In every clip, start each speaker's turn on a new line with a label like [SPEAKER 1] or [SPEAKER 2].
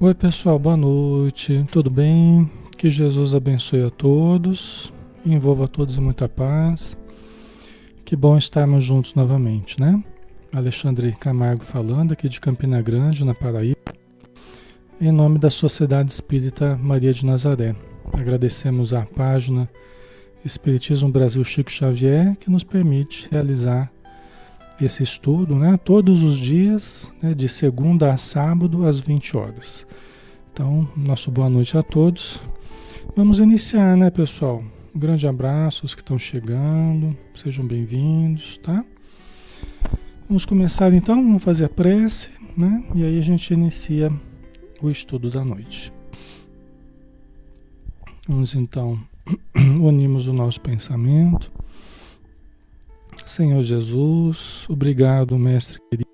[SPEAKER 1] Oi, pessoal, boa noite. Tudo bem? Que Jesus abençoe a todos, envolva todos em muita paz. Que bom estarmos juntos novamente, né? Alexandre Camargo falando aqui de Campina Grande, na Paraíba, em nome da Sociedade Espírita Maria de Nazaré. Agradecemos à página Espiritismo Brasil Chico Xavier que nos permite realizar esse estudo, né? Todos os dias, né? de segunda a sábado, às 20 horas. Então, nosso boa noite a todos. Vamos iniciar, né, pessoal? Um grande abraço aos que estão chegando, sejam bem-vindos, tá? Vamos começar então, vamos fazer a prece, né? E aí a gente inicia o estudo da noite. Vamos então unimos o nosso pensamento Senhor Jesus, obrigado, Mestre querido,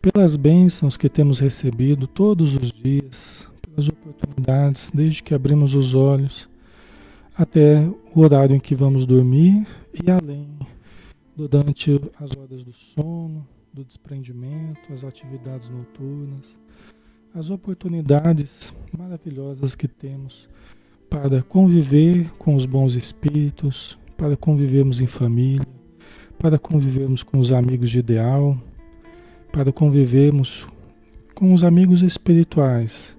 [SPEAKER 1] pelas bênçãos que temos recebido todos os dias, pelas oportunidades desde que abrimos os olhos até o horário em que vamos dormir e além, durante as horas do sono, do desprendimento, as atividades noturnas, as oportunidades maravilhosas que temos para conviver com os bons espíritos, para convivermos em família, para convivermos com os amigos de ideal, para convivermos com os amigos espirituais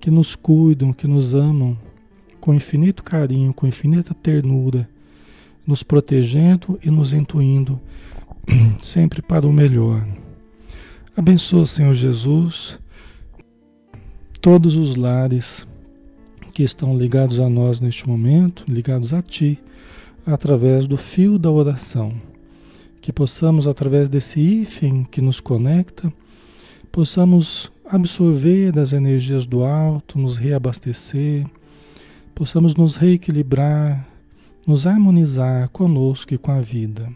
[SPEAKER 1] que nos cuidam, que nos amam com infinito carinho, com infinita ternura, nos protegendo e nos intuindo sempre para o melhor. Abençoa, Senhor Jesus, todos os lares que estão ligados a nós neste momento, ligados a Ti, através do fio da oração que possamos, através desse hífen que nos conecta, possamos absorver das energias do alto, nos reabastecer, possamos nos reequilibrar, nos harmonizar conosco e com a vida.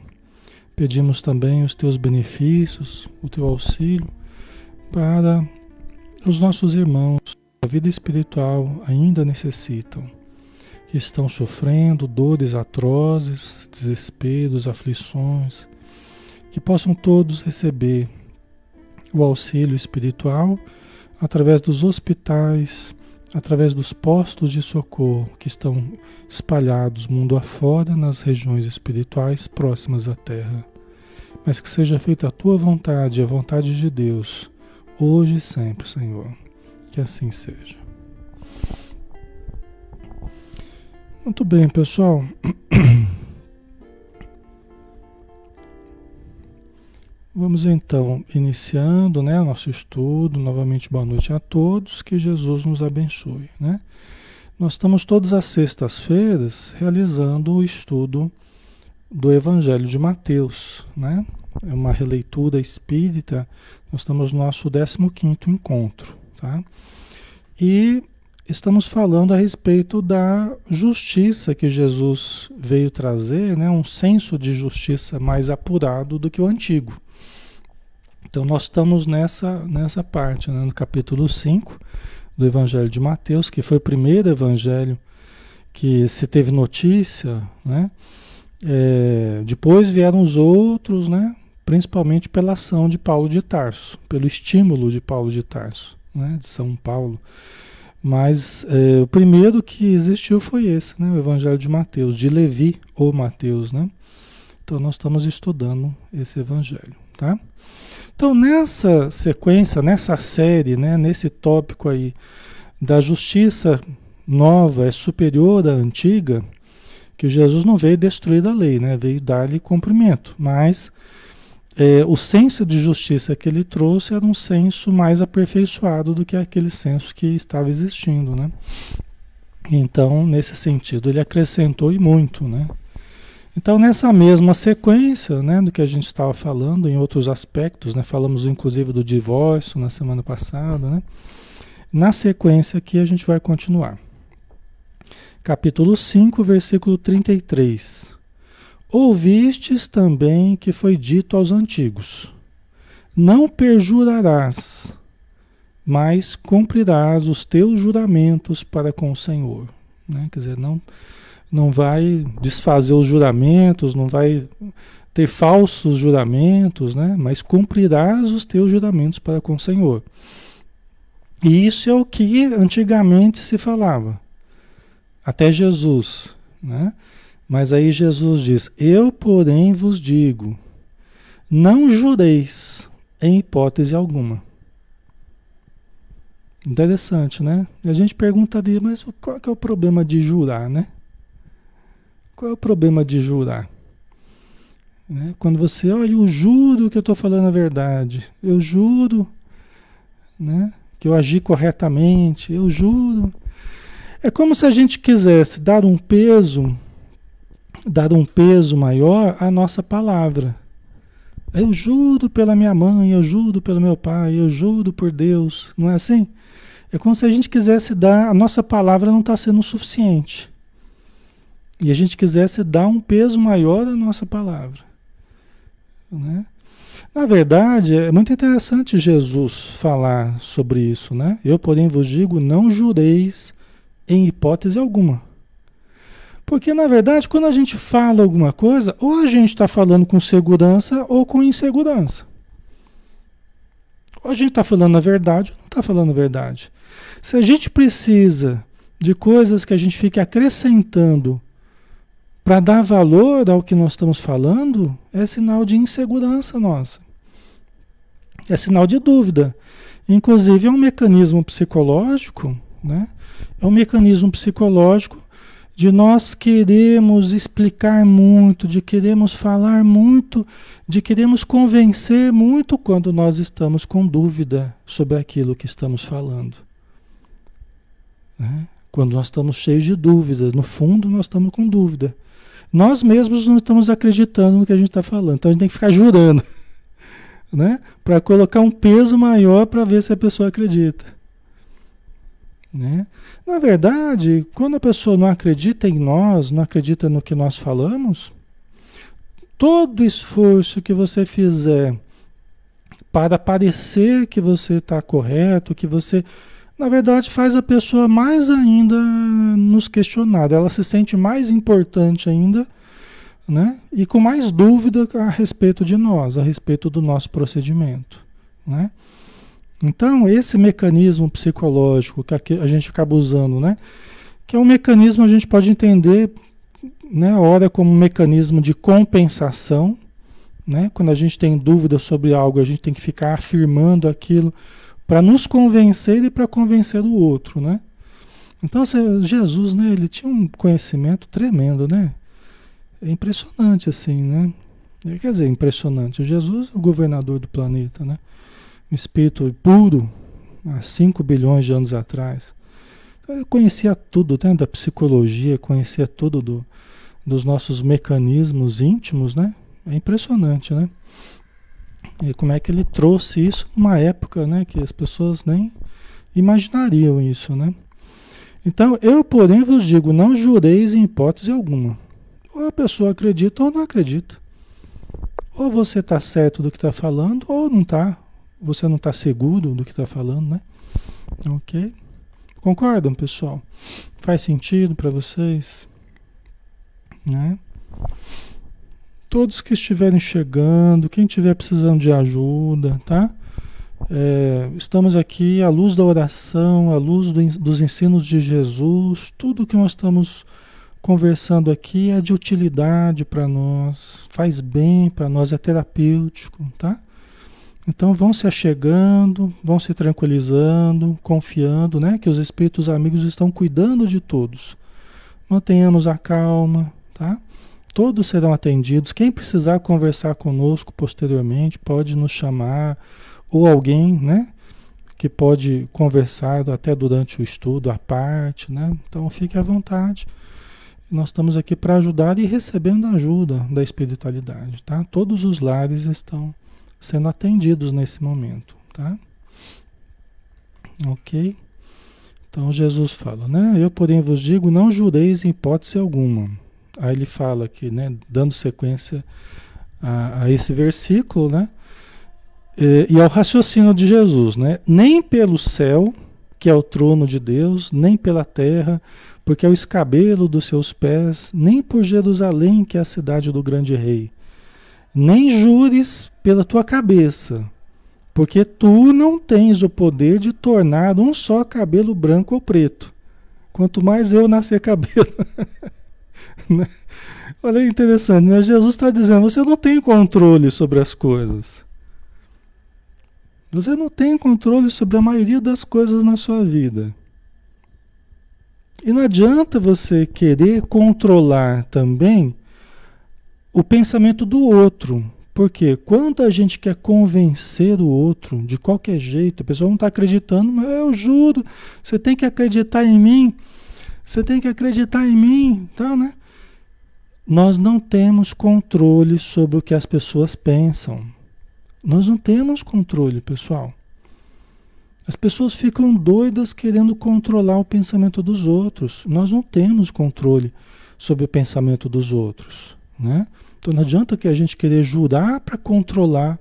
[SPEAKER 1] Pedimos também os teus benefícios, o teu auxílio para os nossos irmãos a vida espiritual ainda necessitam, que estão sofrendo dores atrozes, desesperos, aflições, que possam todos receber o auxílio espiritual através dos hospitais, através dos postos de socorro que estão espalhados mundo afora nas regiões espirituais próximas à Terra. Mas que seja feita a tua vontade, a vontade de Deus, hoje e sempre, Senhor. Que assim seja. Muito bem, pessoal. Vamos então iniciando né, nosso estudo. Novamente, boa noite a todos. Que Jesus nos abençoe. Né? Nós estamos todas as sextas-feiras realizando o estudo do Evangelho de Mateus. Né? É uma releitura espírita. Nós estamos no nosso 15 encontro. Tá? E estamos falando a respeito da justiça que Jesus veio trazer, né? um senso de justiça mais apurado do que o antigo. Então nós estamos nessa, nessa parte, né, no capítulo 5 do Evangelho de Mateus, que foi o primeiro evangelho que se teve notícia, né? É, depois vieram os outros, né? Principalmente pela ação de Paulo de Tarso, pelo estímulo de Paulo de Tarso, né? De São Paulo. Mas é, o primeiro que existiu foi esse, né? O Evangelho de Mateus, de Levi ou Mateus, né? Então nós estamos estudando esse Evangelho, tá? Então, nessa sequência, nessa série, né, nesse tópico aí da justiça nova é superior à antiga, que Jesus não veio destruir a lei, né, veio dar-lhe cumprimento, mas é, o senso de justiça que ele trouxe era um senso mais aperfeiçoado do que aquele senso que estava existindo, né? Então, nesse sentido, ele acrescentou e muito, né? Então, nessa mesma sequência né, do que a gente estava falando, em outros aspectos, né, falamos inclusive do divórcio na semana passada, né, na sequência aqui a gente vai continuar. Capítulo 5, versículo 33. Ouvistes também que foi dito aos antigos: Não perjurarás, mas cumprirás os teus juramentos para com o Senhor. Né? Quer dizer, não não vai desfazer os juramentos, não vai ter falsos juramentos, né? mas cumprirás os teus juramentos para com o Senhor. E isso é o que antigamente se falava, até Jesus, né? Mas aí Jesus diz: Eu, porém, vos digo, não jureis em hipótese alguma. Interessante, né? E a gente perguntaria, mas qual é o problema de jurar, né? Qual é o problema de jurar? Né? Quando você, olha, eu juro que eu estou falando a verdade, eu juro, né? Que eu agi corretamente, eu juro. É como se a gente quisesse dar um peso, dar um peso maior à nossa palavra. Eu juro pela minha mãe, eu juro pelo meu pai, eu juro por Deus, não é assim? É como se a gente quisesse dar, a nossa palavra não está sendo suficiente. E a gente quisesse dar um peso maior à nossa palavra. Né? Na verdade, é muito interessante Jesus falar sobre isso. Né? Eu, porém, vos digo: não jureis em hipótese alguma. Porque, na verdade, quando a gente fala alguma coisa, ou a gente está falando com segurança ou com insegurança. Ou a gente está falando a verdade ou não está falando a verdade. Se a gente precisa de coisas que a gente fique acrescentando para dar valor ao que nós estamos falando, é sinal de insegurança nossa. É sinal de dúvida. Inclusive, é um mecanismo psicológico, né? É um mecanismo psicológico de nós queremos explicar muito, de queremos falar muito, de queremos convencer muito quando nós estamos com dúvida sobre aquilo que estamos falando. Né? Quando nós estamos cheios de dúvidas, no fundo nós estamos com dúvida. Nós mesmos não estamos acreditando no que a gente está falando, então a gente tem que ficar jurando, né? Para colocar um peso maior para ver se a pessoa acredita. Né? Na verdade, quando a pessoa não acredita em nós, não acredita no que nós falamos, todo esforço que você fizer para parecer que você está correto, que você na verdade faz a pessoa mais ainda nos questionar. Ela se sente mais importante ainda, né? E com mais dúvida a respeito de nós, a respeito do nosso procedimento, né? Então, esse mecanismo psicológico que a gente acaba usando, né? Que é um mecanismo, a gente pode entender, né? Ora como um mecanismo de compensação, né? Quando a gente tem dúvida sobre algo, a gente tem que ficar afirmando aquilo para nos convencer e para convencer o outro, né? Então, Jesus, né, ele tinha um conhecimento tremendo, né? É impressionante assim, né? Quer dizer, impressionante. Jesus é o governador do planeta, né? Um espírito puro, há 5 bilhões de anos atrás. Então, ele conhecia tudo, né? Da psicologia, conhecia tudo do, dos nossos mecanismos íntimos, né? É impressionante, né? E como é que ele trouxe isso numa época né, que as pessoas nem imaginariam isso, né? Então, eu, porém, vos digo, não jureis em hipótese alguma. Ou a pessoa acredita ou não acredita. Ou você está certo do que está falando, ou não está. Você não está seguro do que está falando, né? Ok? Concordam, pessoal? Faz sentido para vocês? Né? Todos que estiverem chegando, quem estiver precisando de ajuda, tá? É, estamos aqui à luz da oração, à luz do, dos ensinos de Jesus, tudo que nós estamos conversando aqui é de utilidade para nós, faz bem para nós, é terapêutico, tá? Então vão se achegando, vão se tranquilizando, confiando, né? Que os espíritos amigos estão cuidando de todos. Mantenhamos a calma, tá? Todos serão atendidos. Quem precisar conversar conosco posteriormente pode nos chamar, ou alguém, né? Que pode conversar até durante o estudo, à parte, né? Então fique à vontade. Nós estamos aqui para ajudar e recebendo ajuda da espiritualidade, tá? Todos os lares estão sendo atendidos nesse momento, tá? Ok? Então Jesus fala, né? Eu, porém, vos digo: não jureis em hipótese alguma Aí ele fala aqui, né, dando sequência a, a esse versículo, né, e, e ao raciocínio de Jesus, né, nem pelo céu, que é o trono de Deus, nem pela terra, porque é o escabelo dos seus pés, nem por Jerusalém, que é a cidade do grande rei. Nem jures pela tua cabeça, Porque tu não tens o poder de tornar um só cabelo branco ou preto. Quanto mais eu nascer cabelo. Né? Olha, interessante, né? Jesus está dizendo: você não tem controle sobre as coisas. Você não tem controle sobre a maioria das coisas na sua vida. E não adianta você querer controlar também o pensamento do outro. Porque quando a gente quer convencer o outro de qualquer jeito, a pessoa não está acreditando, mas eu juro, você tem que acreditar em mim, você tem que acreditar em mim, tá, né? Nós não temos controle sobre o que as pessoas pensam. Nós não temos controle, pessoal. As pessoas ficam doidas querendo controlar o pensamento dos outros. Nós não temos controle sobre o pensamento dos outros, né? Então não adianta que a gente querer jurar para controlar.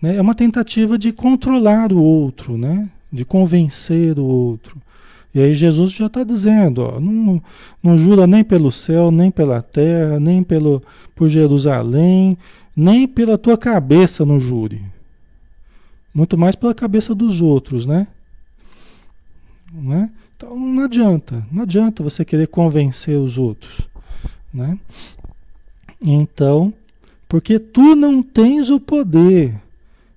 [SPEAKER 1] Né? É uma tentativa de controlar o outro, né? de convencer o outro. E aí Jesus já está dizendo, ó, não, não jura nem pelo céu, nem pela terra, nem pelo, por Jerusalém, nem pela tua cabeça não jure. Muito mais pela cabeça dos outros, né? né? Então não adianta, não adianta você querer convencer os outros, né? Então, porque tu não tens o poder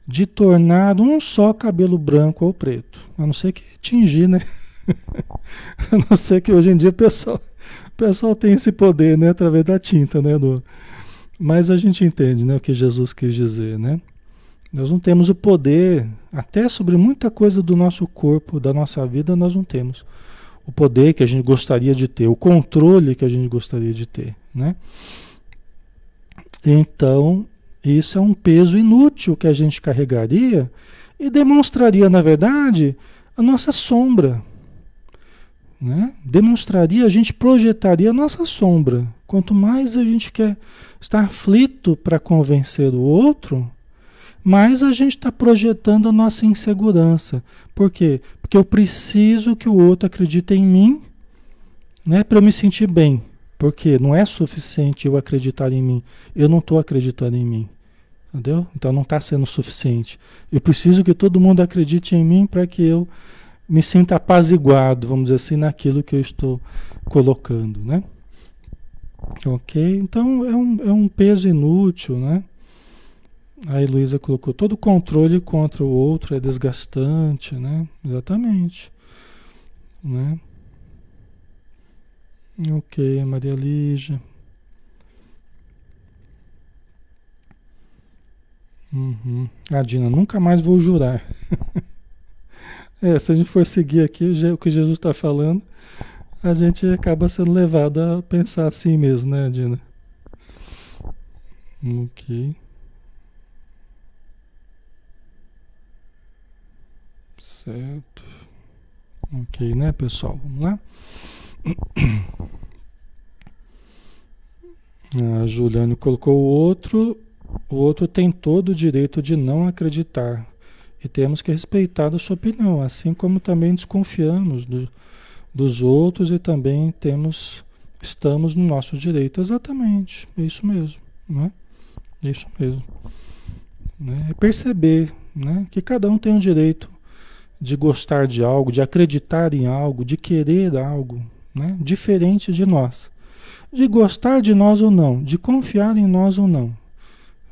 [SPEAKER 1] de tornar um só cabelo branco ou preto. A não ser que tingir, né? a não ser que hoje em dia o pessoal, o pessoal tem esse poder, né? Através da tinta, né? Do... Mas a gente entende, né? O que Jesus quis dizer, né? Nós não temos o poder, até sobre muita coisa do nosso corpo, da nossa vida, nós não temos o poder que a gente gostaria de ter, o controle que a gente gostaria de ter, né? Então, isso é um peso inútil que a gente carregaria e demonstraria, na verdade, a nossa sombra. Né? Demonstraria, a gente projetaria a nossa sombra. Quanto mais a gente quer estar aflito para convencer o outro, mais a gente está projetando a nossa insegurança. Por quê? Porque eu preciso que o outro acredite em mim né, para eu me sentir bem. Porque não é suficiente eu acreditar em mim. Eu não estou acreditando em mim. Entendeu? Então não está sendo suficiente. Eu preciso que todo mundo acredite em mim para que eu me sinta apaziguado, vamos dizer assim, naquilo que eu estou colocando, né? Ok? Então é um, é um peso inútil, né? A Luísa colocou todo controle contra o outro é desgastante, né? Exatamente. Né? Ok, Maria Lígia. Uhum. A Dina, nunca mais vou jurar. é, se a gente for seguir aqui o que Jesus está falando, a gente acaba sendo levado a pensar assim mesmo, né, Dina? Ok. Certo. Ok, né, pessoal? Vamos lá? A Juliane colocou o outro, o outro tem todo o direito de não acreditar e temos que respeitar a sua opinião, assim como também desconfiamos do, dos outros e também temos estamos no nosso direito. Exatamente, é isso mesmo, né? É isso mesmo. Né? É perceber né? que cada um tem o direito de gostar de algo, de acreditar em algo, de querer algo, né? diferente de nós. De gostar de nós ou não, de confiar em nós ou não.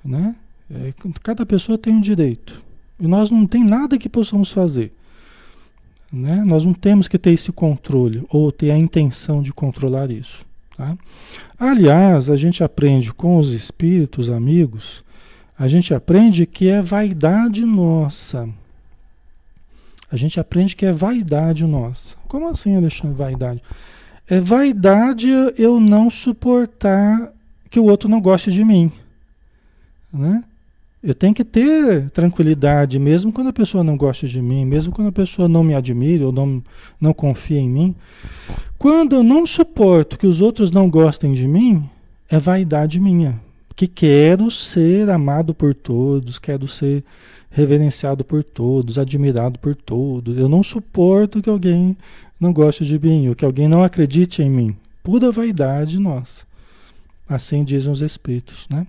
[SPEAKER 1] Né? É, cada pessoa tem um direito. E nós não tem nada que possamos fazer. Né? Nós não temos que ter esse controle ou ter a intenção de controlar isso. Tá? Aliás, a gente aprende com os espíritos amigos, a gente aprende que é vaidade nossa. A gente aprende que é vaidade nossa. Como assim, Alexandre, vaidade? É vaidade eu não suportar que o outro não goste de mim. Né? Eu tenho que ter tranquilidade, mesmo quando a pessoa não gosta de mim, mesmo quando a pessoa não me admira ou não, não confia em mim. Quando eu não suporto que os outros não gostem de mim, é vaidade minha. Que quero ser amado por todos, quero ser reverenciado por todos, admirado por todos. Eu não suporto que alguém não goste de mim, ou que alguém não acredite em mim. Pura vaidade nossa. Assim dizem os espíritos, né?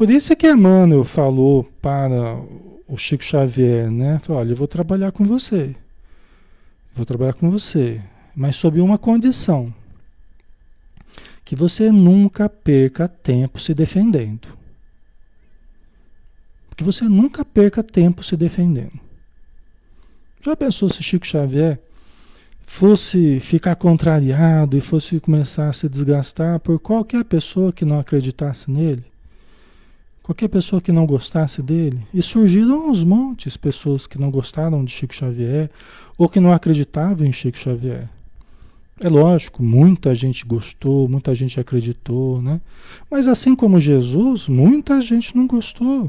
[SPEAKER 1] Por isso é que Emmanuel falou para o Chico Xavier, né? Falou, olha, eu vou trabalhar com você. Vou trabalhar com você, mas sob uma condição. Que você nunca perca tempo se defendendo. Que você nunca perca tempo se defendendo. Já pensou se Chico Xavier fosse ficar contrariado e fosse começar a se desgastar por qualquer pessoa que não acreditasse nele, qualquer pessoa que não gostasse dele, e surgiram aos montes pessoas que não gostaram de Chico Xavier ou que não acreditavam em Chico Xavier. É lógico, muita gente gostou, muita gente acreditou, né? Mas assim como Jesus, muita gente não gostou.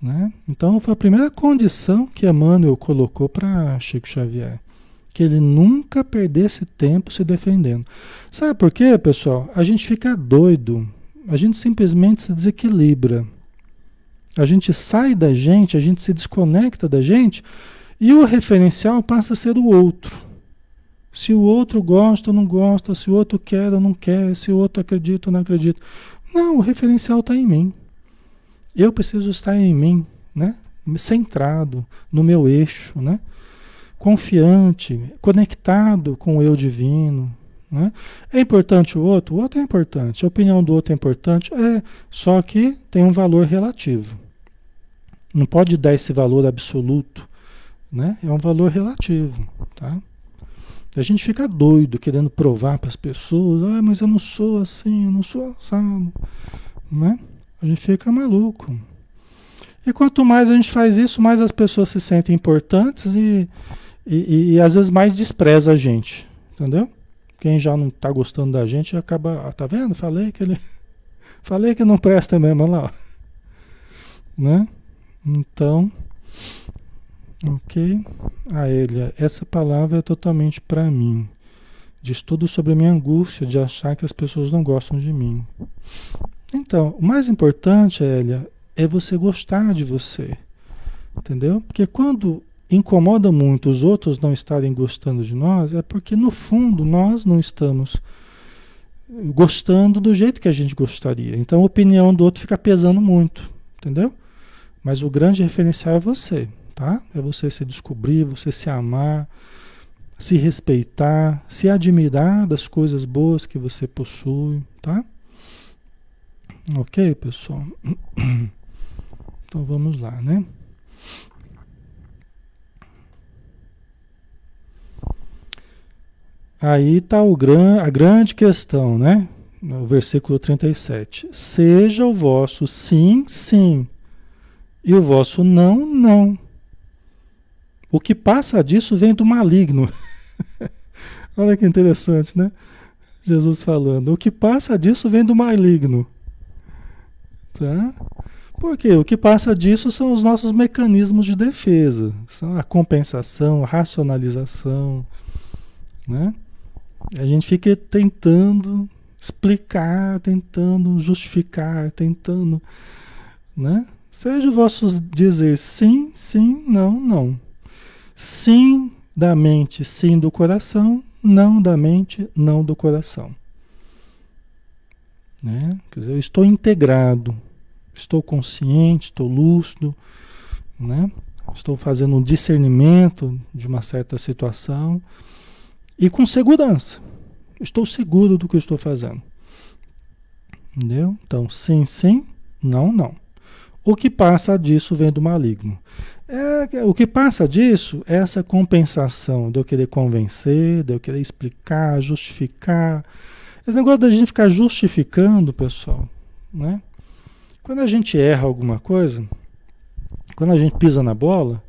[SPEAKER 1] Né? Então foi a primeira condição que Emmanuel colocou para Chico Xavier que ele nunca perdesse tempo se defendendo. Sabe por quê, pessoal? A gente fica doido, a gente simplesmente se desequilibra. A gente sai da gente, a gente se desconecta da gente e o referencial passa a ser o outro. Se o outro gosta ou não gosta, se o outro quer ou não quer, se o outro acredita ou não acredita. Não, o referencial está em mim. Eu preciso estar em mim, né? Centrado no meu eixo, né? confiante, conectado com o eu divino. Né? É importante o outro? O outro é importante. A opinião do outro é importante? É, só que tem um valor relativo. Não pode dar esse valor absoluto. Né? É um valor relativo. Tá? A gente fica doido querendo provar para as pessoas: ah, mas eu não sou assim, eu não sou assado. Né? A gente fica maluco. E quanto mais a gente faz isso, mais as pessoas se sentem importantes e, e, e, e às vezes mais despreza a gente, entendeu? Quem já não está gostando da gente acaba, ah, tá vendo? Falei que ele, falei que não presta mesmo olha lá, né? Então, ok? A ele, essa palavra é totalmente para mim. Diz tudo sobre a minha angústia de achar que as pessoas não gostam de mim. Então, o mais importante, Elia, é você gostar de você. Entendeu? Porque quando incomoda muito os outros não estarem gostando de nós, é porque no fundo nós não estamos gostando do jeito que a gente gostaria. Então a opinião do outro fica pesando muito, entendeu? Mas o grande referencial é você, tá? É você se descobrir, você se amar, se respeitar, se admirar das coisas boas que você possui, tá? Ok, pessoal? Então vamos lá, né? Aí está gran, a grande questão, né? No versículo 37. Seja o vosso sim, sim, e o vosso não, não. O que passa disso vem do maligno. Olha que interessante, né? Jesus falando. O que passa disso vem do maligno. Tá? Porque o que passa disso são os nossos mecanismos de defesa. São a compensação, a racionalização, né? A gente fica tentando explicar, tentando justificar, tentando, né? Seja o vosso dizer sim, sim, não, não. Sim da mente, sim do coração, não da mente, não do coração. Né? Quer dizer, eu estou integrado, estou consciente, estou lúcido, né? estou fazendo um discernimento de uma certa situação e com segurança. Estou seguro do que estou fazendo. Entendeu? Então, sim, sim, não, não. O que passa disso vem do maligno. É, o que passa disso é essa compensação de eu querer convencer, de eu querer explicar, justificar. Esse negócio da gente ficar justificando, pessoal, né? Quando a gente erra alguma coisa, quando a gente pisa na bola,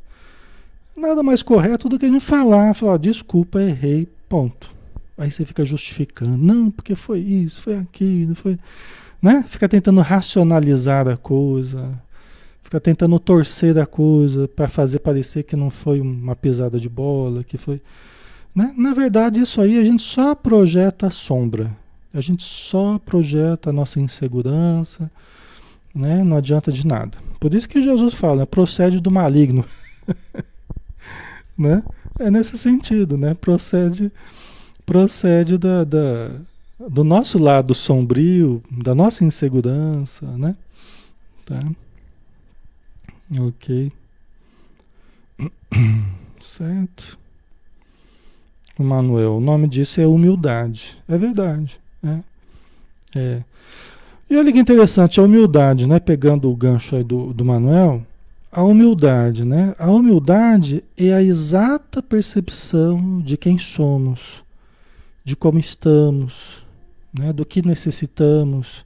[SPEAKER 1] nada mais correto do que a gente falar, falar, desculpa, errei, Ponto. Aí você fica justificando. Não, porque foi isso, foi aquilo, foi. Né? Fica tentando racionalizar a coisa. Fica tentando torcer a coisa para fazer parecer que não foi uma pisada de bola, que foi. Né? Na verdade, isso aí a gente só projeta a sombra. A gente só projeta a nossa insegurança. Né? Não adianta de nada. Por isso que Jesus fala, procede do maligno. né? É nesse sentido, né? Procede, procede da, da, do nosso lado sombrio, da nossa insegurança, né? Tá? Ok. Certo. O Manuel, o nome disso é humildade. É verdade. É. é. E olha que interessante, a humildade, né? Pegando o gancho aí do, do Manuel, a humildade, né? A humildade é a exata percepção de quem somos, de como estamos, né? do que necessitamos,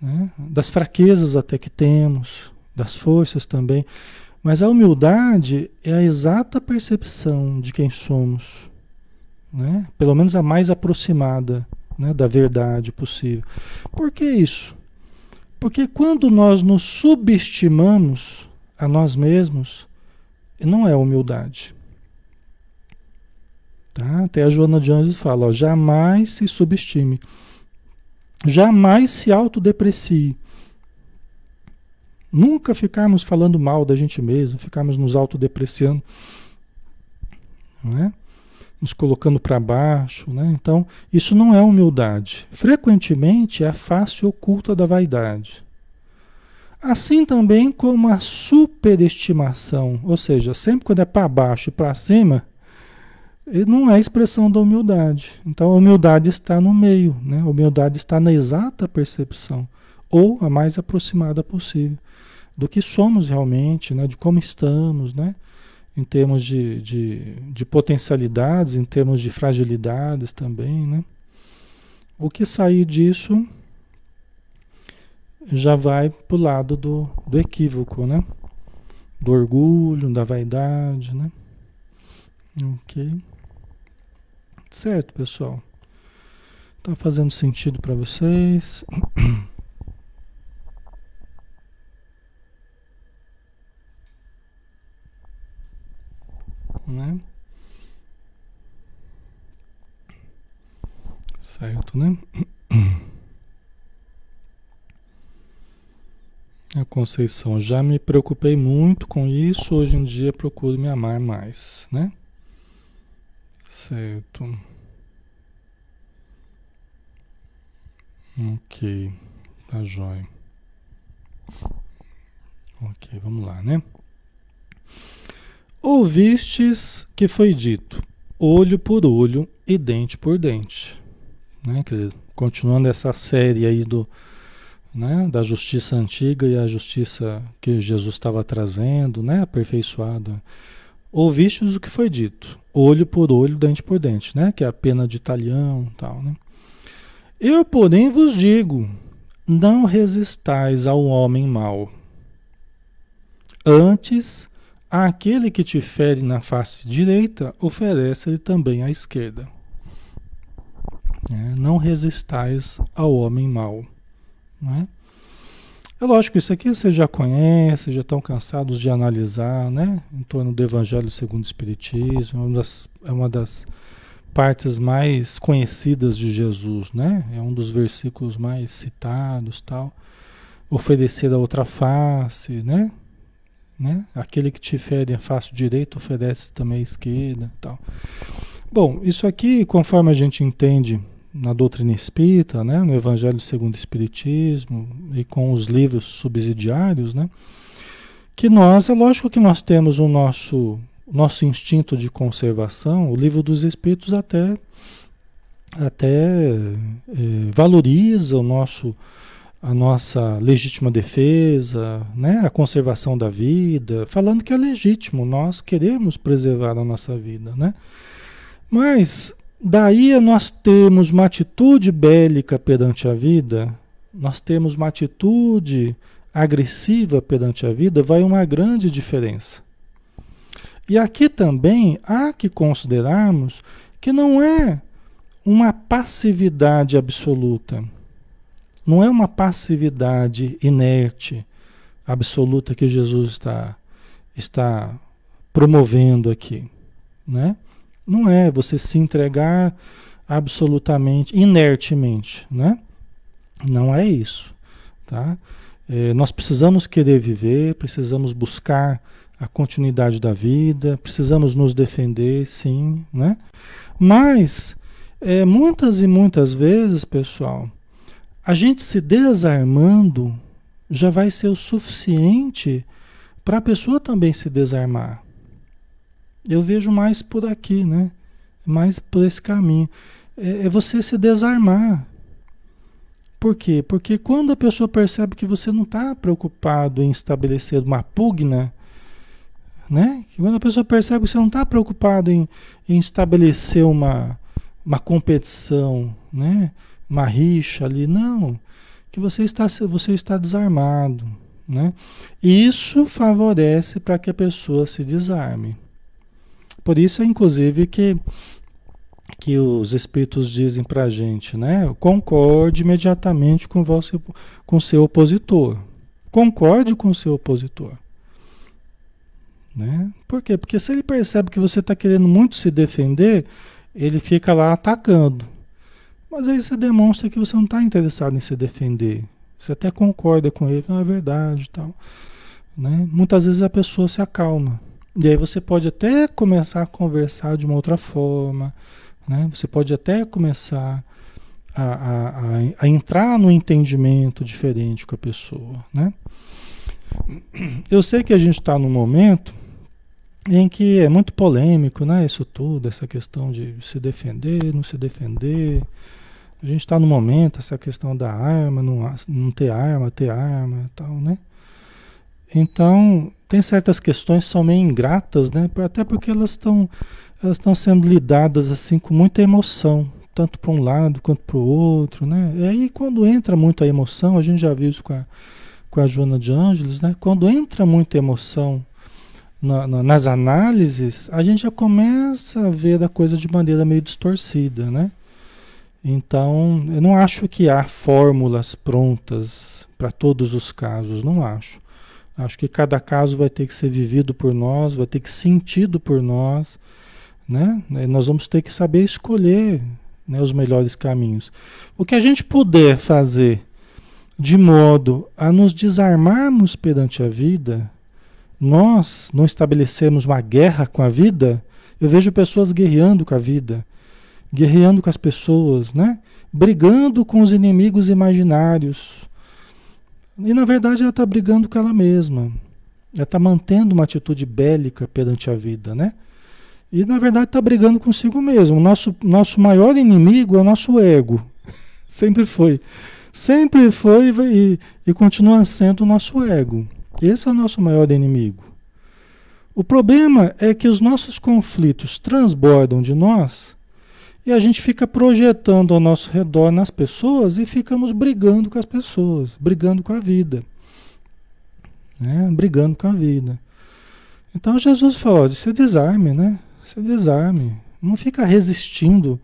[SPEAKER 1] né? das fraquezas até que temos, das forças também. Mas a humildade é a exata percepção de quem somos, né? pelo menos a mais aproximada né? da verdade possível. Por que isso? Porque quando nós nos subestimamos a nós mesmos, não é humildade. Tá? Até a Joana de Anjos fala, ó, jamais se subestime. Jamais se autodeprecie. Nunca ficarmos falando mal da gente mesmo, ficarmos nos autodepreciando, não é? Nos colocando para baixo. Né? Então, isso não é humildade. Frequentemente é a face oculta da vaidade. Assim também como a superestimação, ou seja, sempre quando é para baixo e para cima, não é expressão da humildade. Então a humildade está no meio, né? a humildade está na exata percepção, ou a mais aproximada possível do que somos realmente, né? de como estamos, né? Em termos de, de, de potencialidades, em termos de fragilidades também. Né? O que sair disso já vai para o lado do, do equívoco, né? do orgulho, da vaidade. Né? Ok. Certo, pessoal. Tá fazendo sentido para vocês? né? Certo, né? A Conceição, já me preocupei muito com isso, hoje em dia procuro me amar mais, né? Certo. Ok, tá jóia. Ok, vamos lá, né? Ouvistes que foi dito, olho por olho e dente por dente. Né? Quer dizer, continuando essa série aí do, né, da justiça antiga e a justiça que Jesus estava trazendo, né, aperfeiçoada. Ouvistes o que foi dito, olho por olho, dente por dente, né, que é a pena de talhão tal, né? Eu, porém, vos digo, não resistais ao homem mau. Antes, Aquele que te fere na face direita, oferece-lhe também a esquerda. É, não resistais ao homem mau. Né? É lógico, isso aqui vocês já conhecem, já estão cansados de analisar, né? Em torno do Evangelho segundo o Espiritismo, é uma das, é uma das partes mais conhecidas de Jesus, né? É um dos versículos mais citados, tal. Oferecer a outra face, né? Né? Aquele que te fere a face direita oferece também a esquerda. Tal. Bom, isso aqui, conforme a gente entende na doutrina espírita, né, no Evangelho segundo o Espiritismo e com os livros subsidiários, né, que nós, é lógico que nós temos o nosso, nosso instinto de conservação, o livro dos Espíritos até, até é, valoriza o nosso a nossa legítima defesa, né, a conservação da vida, falando que é legítimo, nós queremos preservar a nossa vida, né? Mas daí a nós termos uma atitude bélica perante a vida, nós temos uma atitude agressiva perante a vida, vai uma grande diferença. E aqui também há que considerarmos que não é uma passividade absoluta não é uma passividade inerte, absoluta que Jesus está, está promovendo aqui. Né? Não é você se entregar absolutamente, inertemente. Né? Não é isso. Tá? É, nós precisamos querer viver, precisamos buscar a continuidade da vida, precisamos nos defender, sim, né? Mas é, muitas e muitas vezes, pessoal, a gente se desarmando já vai ser o suficiente para a pessoa também se desarmar. Eu vejo mais por aqui, né? Mais por esse caminho. É, é você se desarmar. Por quê? Porque quando a pessoa percebe que você não está preocupado em estabelecer uma pugna, né? Quando a pessoa percebe que você não está preocupado em, em estabelecer uma, uma competição, né? Uma rixa ali, não. Que você está, você está desarmado, né? Isso favorece para que a pessoa se desarme. Por isso, inclusive, que que os espíritos dizem para a gente, né? Concorde imediatamente com você, com seu opositor. Concorde com seu opositor. Né? Por quê? Porque se ele percebe que você está querendo muito se defender, ele fica lá atacando. Mas aí você demonstra que você não está interessado em se defender. Você até concorda com ele, não é verdade tal. Né? Muitas vezes a pessoa se acalma. E aí você pode até começar a conversar de uma outra forma, né? Você pode até começar a, a, a, a entrar no entendimento diferente com a pessoa. Né? Eu sei que a gente está num momento em que é muito polêmico, né? Isso tudo, essa questão de se defender, não se defender. A gente está no momento, essa questão da arma, não, não ter arma, ter arma e tal, né? Então, tem certas questões que são meio ingratas, né? Até porque elas estão elas estão sendo lidadas assim com muita emoção, tanto para um lado quanto para o outro, né? E aí quando entra muito a emoção, a gente já viu isso com a, com a Joana de Ângeles, né? Quando entra muita emoção na, na, nas análises, a gente já começa a ver a coisa de maneira meio distorcida, né? Então, eu não acho que há fórmulas prontas para todos os casos, não acho. Acho que cada caso vai ter que ser vivido por nós, vai ter que ser sentido por nós, né? Nós vamos ter que saber escolher né, os melhores caminhos. O que a gente puder fazer de modo a nos desarmarmos perante a vida, nós não estabelecermos uma guerra com a vida, eu vejo pessoas guerreando com a vida, guerreando com as pessoas, né? brigando com os inimigos imaginários. E na verdade ela está brigando com ela mesma. Ela está mantendo uma atitude bélica perante a vida, né? E na verdade está brigando consigo mesmo. Nosso, nosso maior inimigo é o nosso ego. Sempre foi. Sempre foi e, e continua sendo o nosso ego. Esse é o nosso maior inimigo. O problema é que os nossos conflitos transbordam de nós e a gente fica projetando ao nosso redor nas pessoas e ficamos brigando com as pessoas, brigando com a vida. Né? Brigando com a vida. Então Jesus falou: isso é desarme, né? Você desarme. Não fica resistindo.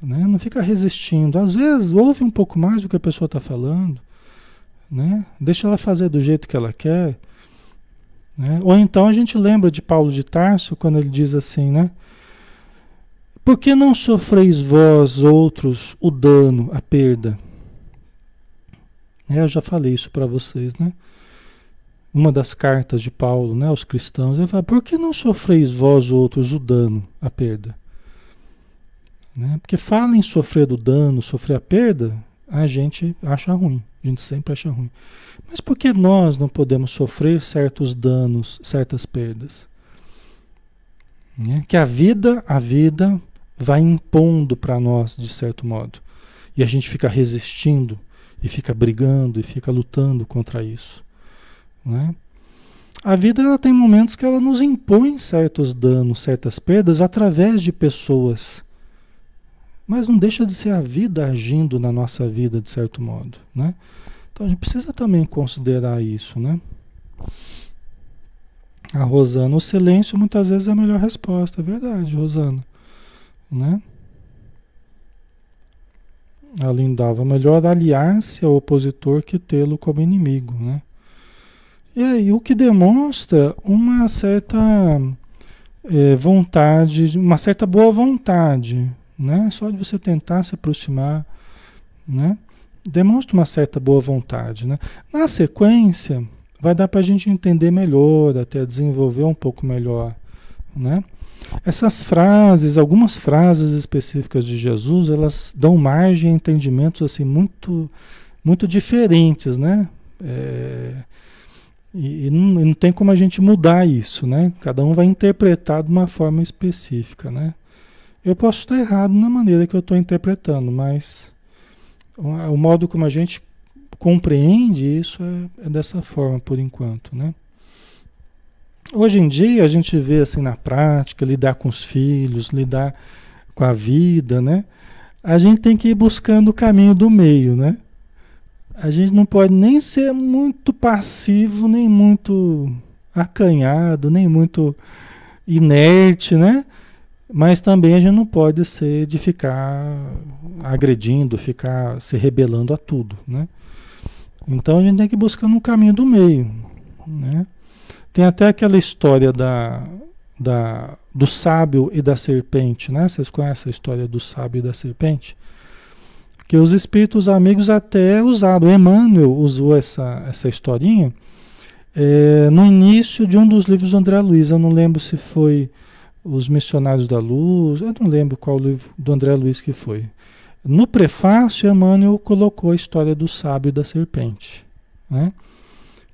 [SPEAKER 1] Né? Não fica resistindo. Às vezes, ouve um pouco mais do que a pessoa está falando. Né? Deixa ela fazer do jeito que ela quer. Né? Ou então a gente lembra de Paulo de Tarso, quando ele diz assim, né? Por que não sofreis vós outros o dano, a perda? É, eu já falei isso para vocês, né? uma das cartas de Paulo né, aos cristãos, ele fala, por que não sofreis vós outros o dano, a perda? Né? Porque fala em sofrer o dano, sofrer a perda, a gente acha ruim, a gente sempre acha ruim. Mas por que nós não podemos sofrer certos danos, certas perdas? Né? Que a vida, a vida vai impondo para nós de certo modo. E a gente fica resistindo, e fica brigando, e fica lutando contra isso. Né? A vida ela tem momentos que ela nos impõe certos danos, certas perdas através de pessoas. Mas não deixa de ser a vida agindo na nossa vida de certo modo, né? Então a gente precisa também considerar isso, né? A Rosana, o silêncio muitas vezes é a melhor resposta, é verdade, Rosana, né? A Lindava, melhor aliar-se ao opositor que tê-lo como inimigo, né? E aí, o que demonstra uma certa é, vontade, uma certa boa vontade, né? Só de você tentar se aproximar, né? Demonstra uma certa boa vontade, né? Na sequência, vai dar para a gente entender melhor, até desenvolver um pouco melhor, né? Essas frases, algumas frases específicas de Jesus, elas dão margem a entendimentos assim muito, muito diferentes, né? É, E, e não, não, tem como a gente mudar isso, né? Cada um vai interpretar de uma forma específica, né? Eu posso estar errado na maneira que eu estou interpretando, mas o, o, modo como a gente compreende isso é, é dessa forma por enquanto, né? Hoje em dia a gente vê assim na prática, lidar com os filhos, lidar com a vida, né? A gente tem que ir buscando o caminho do meio, né? A gente não pode nem ser muito passivo, nem muito acanhado, nem muito inerte, né? Mas também a gente não pode ser de ficar agredindo, ficar se rebelando a tudo, né? Então a gente tem que buscar um caminho do meio, né? Tem até aquela história da, da, do sábio e da serpente, né? Vocês conhecem a história do sábio e da serpente? Que os espíritos amigos até usaram, Emmanuel usou essa, essa historinha é, no início de um dos livros do André Luiz. Eu não lembro se foi Os Missionários da Luz, eu não lembro qual livro do André Luiz que foi. No prefácio, Emmanuel colocou a história do sábio e da serpente. Né?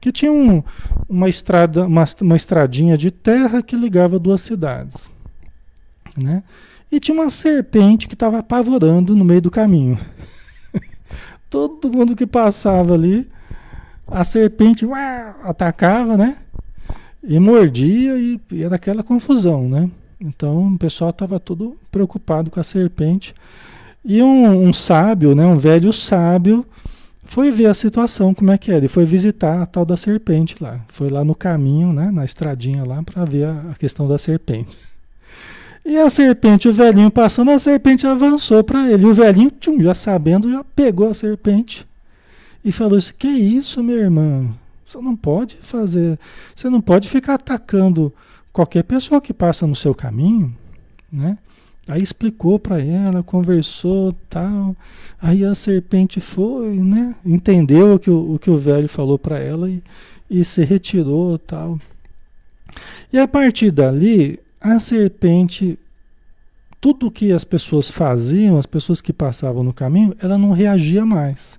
[SPEAKER 1] Que tinha um, uma estrada, uma, uma estradinha de terra que ligava duas cidades, né? E tinha uma serpente que estava apavorando no meio do caminho. Todo mundo que passava ali, a serpente atacava, né? E mordia e, e era aquela confusão, né? Então o pessoal estava todo preocupado com a serpente. E um, um sábio, né, um velho sábio, foi ver a situação, como é que era. Ele foi visitar a tal da serpente lá. Foi lá no caminho, né, na estradinha lá, para ver a, a, questão da serpente. E a serpente, o velhinho passando, a serpente avançou para ele. O velhinho, tchum, já sabendo, já pegou a serpente e falou assim: Que isso, minha irmã? Você não pode fazer, você não pode ficar atacando qualquer pessoa que passa no seu caminho, né? Aí explicou para ela, conversou, tal. Aí a serpente foi, né? Entendeu o que o, o que o velho falou para ela e, e se retirou, tal. E a partir dali, a serpente, tudo que as pessoas faziam, as pessoas que passavam no caminho, ela não reagia mais.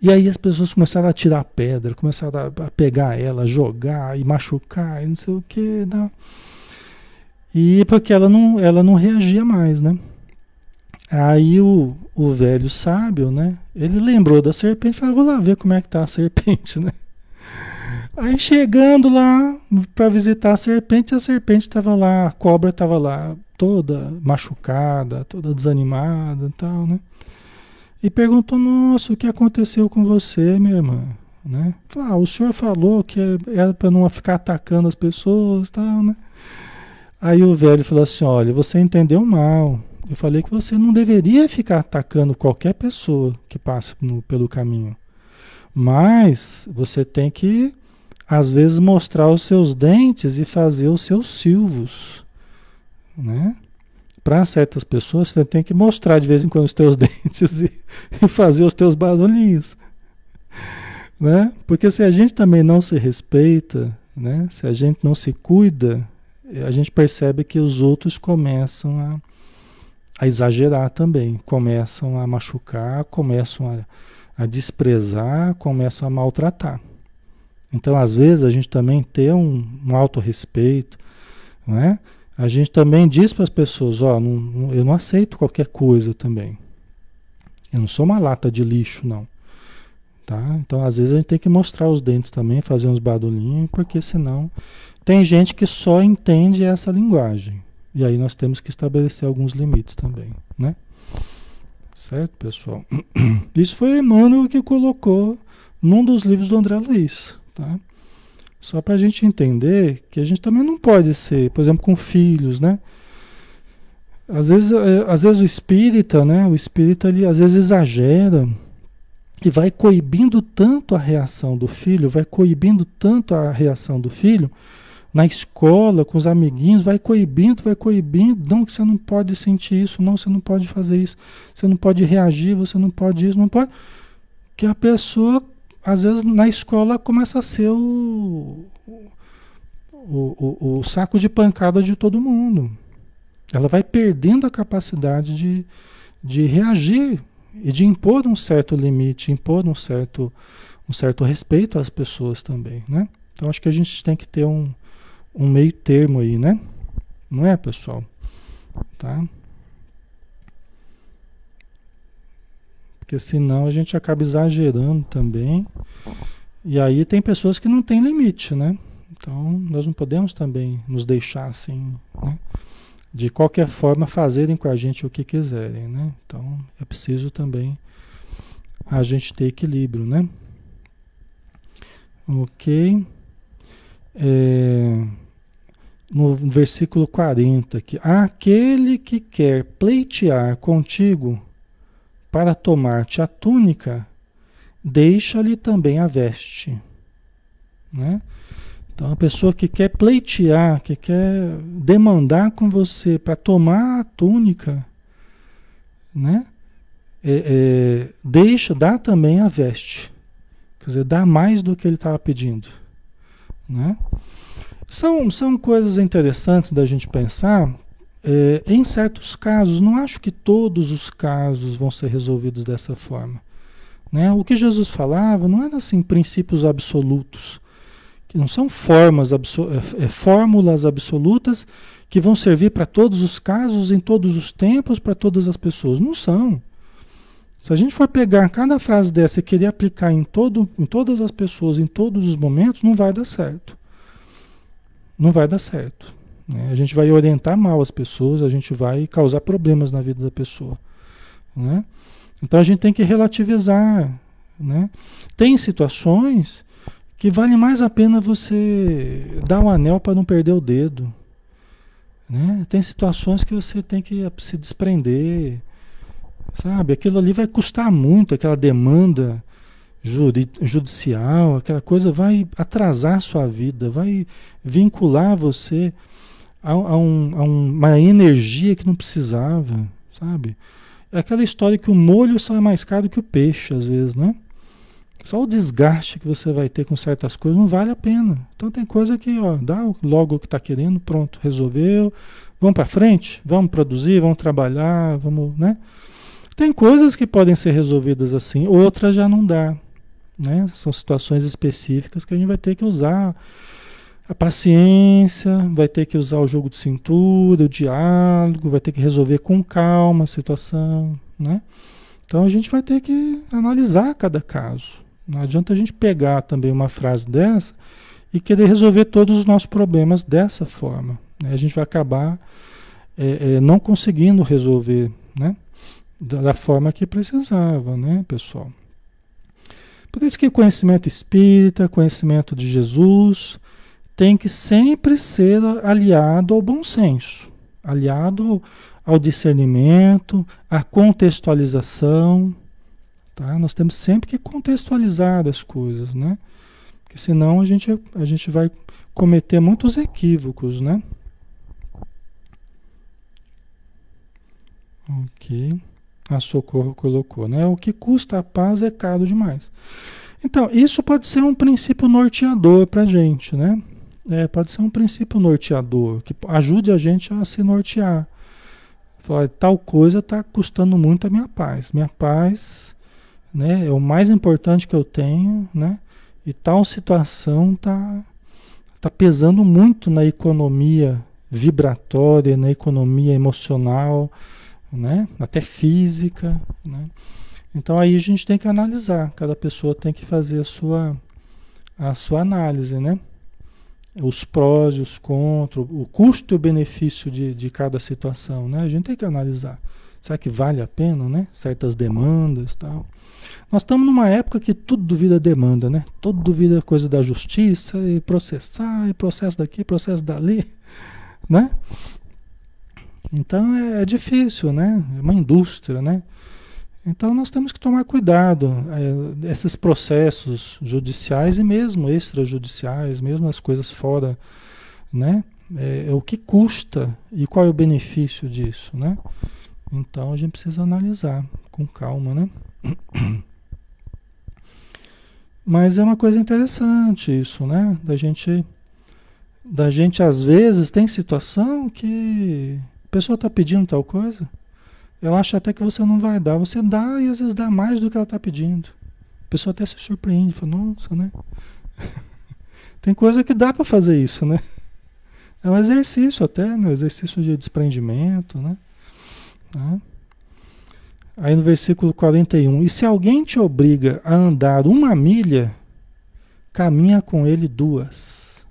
[SPEAKER 1] E aí as pessoas começaram a tirar pedra, começaram a, pegar ela, jogar e machucar, e não sei o que. Não. E porque ela não, ela não reagia mais, né? Aí o, o velho sábio, né? Ele lembrou da serpente e falou, vou lá ver como é que tá a serpente, né? Aí chegando lá para visitar a serpente, a serpente estava lá, a cobra estava lá, toda machucada, toda desanimada e tal, né? E perguntou, nossa, o que aconteceu com você, minha irmã? Né? Falou, ah, o senhor falou que era para não ficar atacando as pessoas e tal, né? Aí o velho falou assim: Olha, você entendeu mal. Eu falei que você não deveria ficar atacando qualquer pessoa que passa no, pelo caminho. Mas você tem que, às vezes, mostrar os seus dentes e fazer os seus silvos. Né? Para certas pessoas, você tem que mostrar de vez em quando os teus dentes e, e fazer os teus barulhinhos. Né? Porque se a gente também não se respeita, né? se a gente não se cuida, a gente percebe que os outros começam a, a exagerar também, começam a machucar, começam a, a desprezar, começam a maltratar. Então, às vezes, a gente também tem um, um autorrespeito, não é? A gente também diz para as pessoas, ó, não, eu não aceito qualquer coisa também. Eu não sou uma lata de lixo, não. Tá? Então, às vezes, a gente tem que mostrar os dentes também, fazer uns barulhinhos, porque senão tem gente que só entende essa linguagem. E aí nós temos que estabelecer alguns limites também, né? Certo, pessoal? Isso foi Emmanuel que colocou num dos livros do André Luiz, tá? Só para a gente entender que a gente também não pode ser, por exemplo, com filhos, né? Às vezes, é, às vezes o espírita, né? O espírita ali às vezes exagera e vai coibindo tanto a reação do filho, vai coibindo tanto a reação do filho, na escola, com os amiguinhos, vai coibindo, vai coibindo. Não, que você não pode sentir isso, não, você não pode fazer isso, você não pode reagir, você não pode isso, não pode. Que a pessoa, às vezes, na escola começa a ser o, o, o, o saco de pancada de todo mundo. Ela vai perdendo a capacidade de, de reagir e de impor um certo limite, impor um certo, um certo respeito às pessoas também, né? Então acho que a gente tem que ter um, um meio termo aí, né? Não é, pessoal? Tá? Porque senão a gente acaba exagerando também. E aí tem pessoas que não têm limite, né? Então nós não podemos também nos deixar assim, né? De qualquer forma fazerem com a gente o que quiserem, né? Então é preciso também a gente ter equilíbrio, né? Ok. É, no versículo 40, que aquele que quer pleitear contigo para tomar-te a túnica, deixa-lhe também a veste. Né? Então, a pessoa que quer pleitear, que quer demandar com você para tomar a túnica, né? É, é, deixa, dá também a veste. Quer dizer, dá mais do que ele estava pedindo. Né? São, são coisas interessantes da gente pensar. É, em certos casos, não acho que todos os casos vão ser resolvidos dessa forma. Né? O que Jesus falava não era assim princípios absolutos, que não são formas é fórmulas absolutas que vão servir para todos os casos, em todos os tempos, para todas as pessoas. Não são. Se a gente for pegar cada frase dessa e querer aplicar em, todo, em todas as pessoas, em todos os momentos, não vai dar certo. Não vai dar certo. Né? A gente vai orientar mal as pessoas, a gente vai causar problemas na vida da pessoa. Né? Então a gente tem que relativizar. Né? Tem situações que vale mais a pena você dar o um anel para não perder o dedo. Né? Tem situações que você tem que se desprender. Sabe? Aquilo ali vai custar muito, aquela demanda judicial, aquela coisa vai atrasar sua vida, vai vincular você a, a, um, a uma energia que não precisava, sabe? É aquela história que o molho sai mais caro que o peixe, às vezes, né? Só o desgaste que você vai ter com certas coisas não vale a pena. Então tem coisa que, ó, dá logo o que está querendo, pronto, resolveu. Vamos para frente, vamos produzir, vamos trabalhar, vamos, né? Tem coisas que podem ser resolvidas assim, outras já não dá. Né? São situações específicas que a gente vai ter que usar a paciência, vai ter que usar o jogo de cintura, o diálogo, vai ter que resolver com calma a situação. Né? Então a gente vai ter que analisar cada caso. Não adianta a gente pegar também uma frase dessa e querer resolver todos os nossos problemas dessa forma. Né? A gente vai acabar é, é, não conseguindo resolver né? da, da forma que precisava, né, pessoal? Por isso que conhecimento espírita, conhecimento de Jesus, tem que sempre ser aliado ao bom senso, aliado ao discernimento, à contextualização. Tá? Nós temos sempre que contextualizar as coisas, né? Porque senão a gente, a gente vai cometer muitos equívocos, né? Ok. A Socorro colocou, né? O que custa a paz é caro demais. Então, isso pode ser um princípio norteador para a gente, né? É, pode ser um princípio norteador, que ajude a gente a se nortear. Falar, tal coisa está custando muito a minha paz. Minha paz né, é o mais importante que eu tenho, né? E tal situação está tá pesando muito na economia vibratória, na economia emocional, né? até física. Né? Então aí a gente tem que analisar, cada pessoa tem que fazer a sua, a sua análise, né? Os prós e os contras, o custo e o benefício de, de cada situação, né? A gente tem que analisar. Será que vale a pena, né? Certas demandas tal. Nós estamos numa época que tudo duvida demanda, né? Tudo duvida coisa da justiça, e processar, e processo daqui, processo dali, né? Então é, é difícil, né? É uma indústria, né? Então nós temos que tomar cuidado. É, esses processos judiciais e mesmo extrajudiciais, mesmo as coisas fora, né? É, é, o que custa e qual é o benefício disso, né? Então a gente precisa analisar com calma, né? Mas é uma coisa interessante isso, né? Da gente, da gente às vezes tem situação que a pessoa está pedindo tal coisa, ela acha até que você não vai dar. Você dá e às vezes dá mais do que ela está pedindo. A pessoa até se surpreende, fala, nossa, né? Tem coisa que dá para fazer isso, né? É um exercício até, né? Exercício de desprendimento, né? né? Aí no versículo 41, e se alguém te obriga a andar uma milha, caminha com ele duas.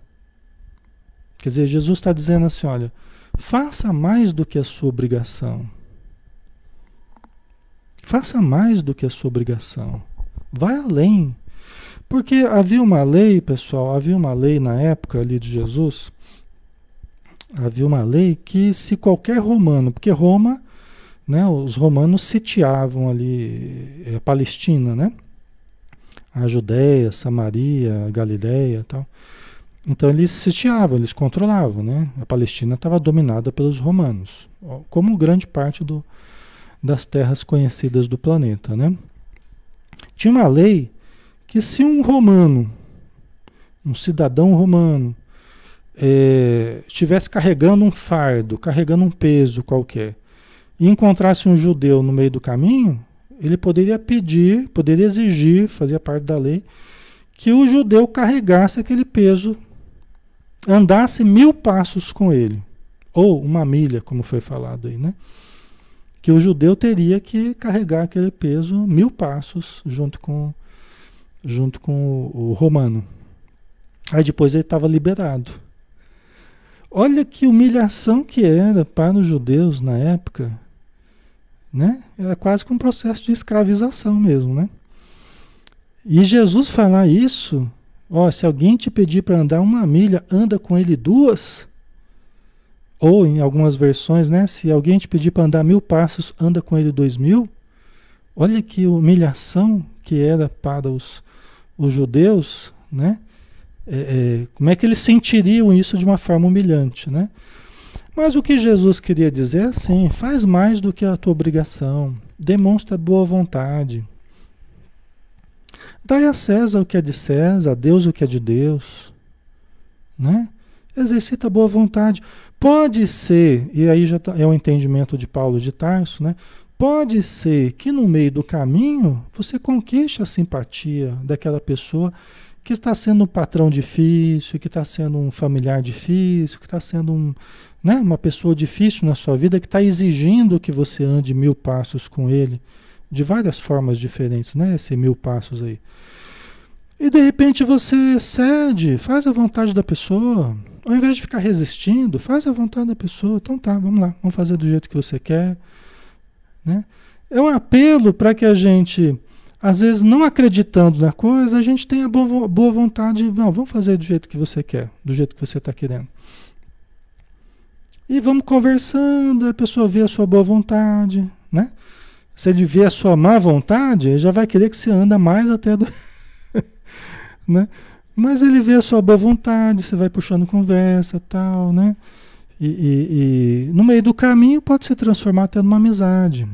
[SPEAKER 1] Quer dizer, Jesus está dizendo assim: olha, faça mais do que a sua obrigação. Faça mais do que a sua obrigação. Vai além. Porque havia uma lei, pessoal, havia uma lei na época ali de Jesus, havia uma lei que se qualquer romano, porque Roma, né, os romanos sitiavam ali a Palestina, né? A Judéia, Samaria, Galiléia tal. Então eles sitiavam, eles controlavam, né? A Palestina estava dominada pelos romanos, como grande parte do, das terras conhecidas do planeta, né? Tinha uma lei que se um romano, um cidadão romano, é, estivesse carregando um fardo, carregando um peso qualquer, e encontrasse um judeu no meio do caminho, ele poderia pedir, poderia exigir, fazia parte da lei, que o judeu carregasse aquele peso, andasse mil passos com ele, ou uma milha, como foi falado aí, né? que o judeu teria que carregar aquele peso mil passos junto com, junto com o, o romano. Aí depois ele estava liberado. Olha que humilhação que era para os judeus na época, né? Era quase que um processo de escravização mesmo, né? E Jesus falar isso, ó, se alguém te pedir para andar uma milha, anda com ele duas. Ou em algumas versões, né? Se alguém te pedir para andar mil passos, anda com ele dois mil. Olha que humilhação que era para os, os judeus, né? É, é, como é que eles sentiriam isso de uma forma humilhante, né? Mas o que Jesus queria dizer é assim: faz mais do que a tua obrigação, demonstra boa vontade. Dai a César o que é de César, a Deus o que é de Deus, né? Exercita boa vontade. Pode ser, e aí já tá, é o entendimento de Paulo de Tarso, né? Pode ser que no meio do caminho você conquiste a simpatia daquela pessoa que está sendo um patrão difícil, que está sendo um familiar difícil, que está sendo um, né, uma pessoa difícil na sua vida, que está exigindo que você ande mil passos com ele, de várias formas diferentes, né? Esse mil passos aí. E de repente você cede, faz a vontade da pessoa. Ao invés de ficar resistindo, faz a vontade da pessoa. Então tá, vamos lá, vamos fazer do jeito que você quer. Né? É um apelo para que a gente, às vezes não acreditando na coisa, a gente tenha boa, boa vontade. Não, vamos fazer do jeito que você quer, do jeito que você está querendo. E vamos conversando, a pessoa vê a sua boa vontade, né? Se ele vê a sua má vontade, ele já vai querer que você anda mais até do... né? Mas ele vê a sua boa vontade, você vai puxando conversa tal, né? E, e, e, no meio do caminho pode se transformar até numa amizade.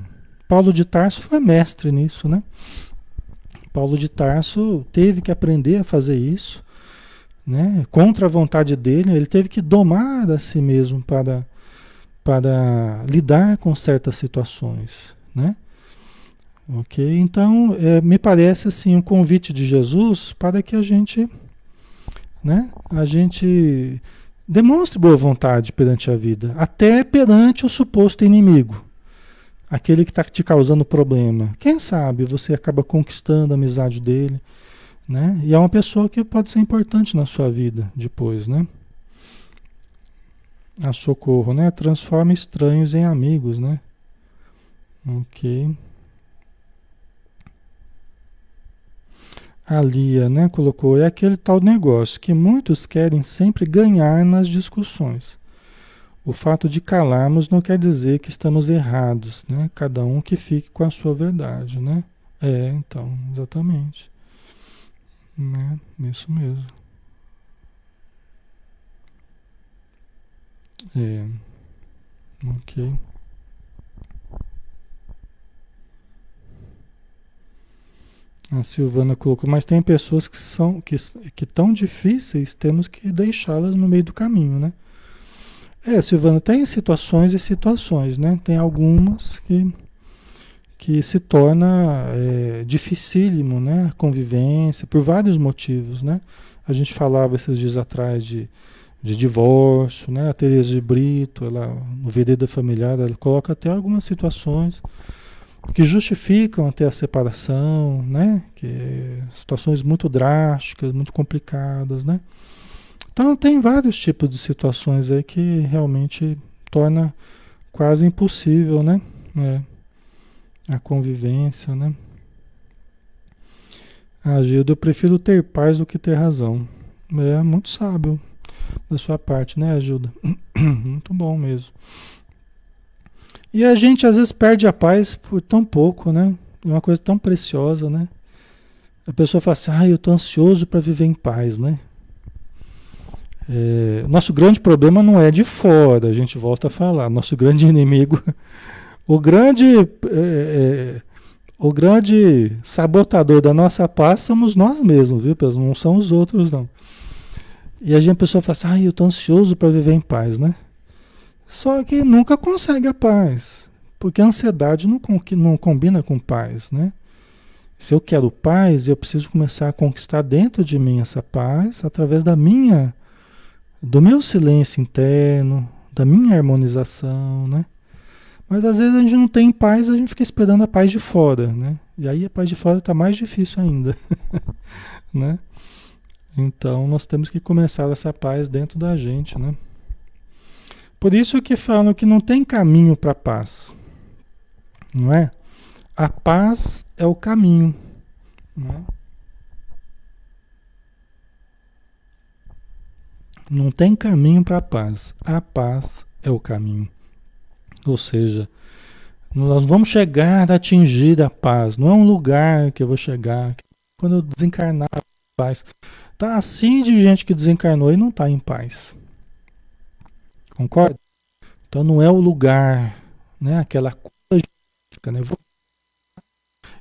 [SPEAKER 1] Paulo de Tarso foi mestre nisso, né? Paulo de Tarso teve que aprender a fazer isso, né? Contra a vontade dele, ele teve que domar a si mesmo para, para lidar com certas situações, né? Ok? Então, é, me parece assim um convite de Jesus para que a gente, né? A gente demonstre boa vontade perante a vida, até perante o suposto inimigo, aquele que está te causando problema. Quem sabe você acaba conquistando a amizade dele, né? E é uma pessoa que pode ser importante na sua vida depois, né? A socorro, né? Transforma estranhos em amigos, né? Ok. A Lia né, colocou, é aquele tal negócio que muitos querem sempre ganhar nas discussões. O fato de calarmos não quer dizer que estamos errados, né? Cada um que fique com a sua verdade, né? É, então, exatamente. Né? Isso mesmo. É. Ok. A Silvana colocou, mas tem pessoas que são que, que tão difíceis, temos que deixá-las no meio do caminho, né? É, Silvana, tem situações e situações, né? Tem algumas que, que se torna é, dificílimo, né? A convivência, por vários motivos, né? A gente falava esses dias atrás de, de divórcio, né? A Teresa de Brito, ela, no Vereda Familiar, ela coloca até algumas situações que justificam até a separação, né? Que situações muito drásticas, muito complicadas, né? Então tem vários tipos de situações aí que realmente torna quase impossível, né? É, a convivência, né? Ah, eu prefiro ter paz do que ter razão. É muito sábio da sua parte, né, Ajuda? muito bom mesmo. E a gente às vezes perde a paz por tão pouco, né? É uma coisa tão preciosa, né? A pessoa fala assim, ah, eu tô ansioso para viver em paz, né? É, nosso grande problema não é de fora, a gente volta a falar. Nosso grande inimigo, o grande, é, é, o grande sabotador da nossa paz somos nós mesmos, viu? Não são os outros, não. E a gente a pessoa fala assim, ah, eu estou ansioso para viver em paz, né? Só que nunca consegue a paz, porque a ansiedade não, não combina com paz, né? Se eu quero paz, eu preciso começar a conquistar dentro de mim essa paz através da minha do meu silêncio interno, da minha harmonização, né? Mas às vezes a gente não tem paz, a gente fica esperando a paz de fora, né? E aí a paz de fora está mais difícil ainda, né? Então nós temos que começar essa paz dentro da gente, né? Por isso que falam que não tem caminho para a paz, não é? A paz é o caminho, não é? Não tem caminho para a paz. A paz é o caminho. Ou seja, nós vamos chegar a atingir a paz. Não é um lugar que eu vou chegar. Quando eu desencarnar, paz. Tá assim de gente que desencarnou e não está em paz. Concorda? Então não é o lugar, né? Aquela coisa né?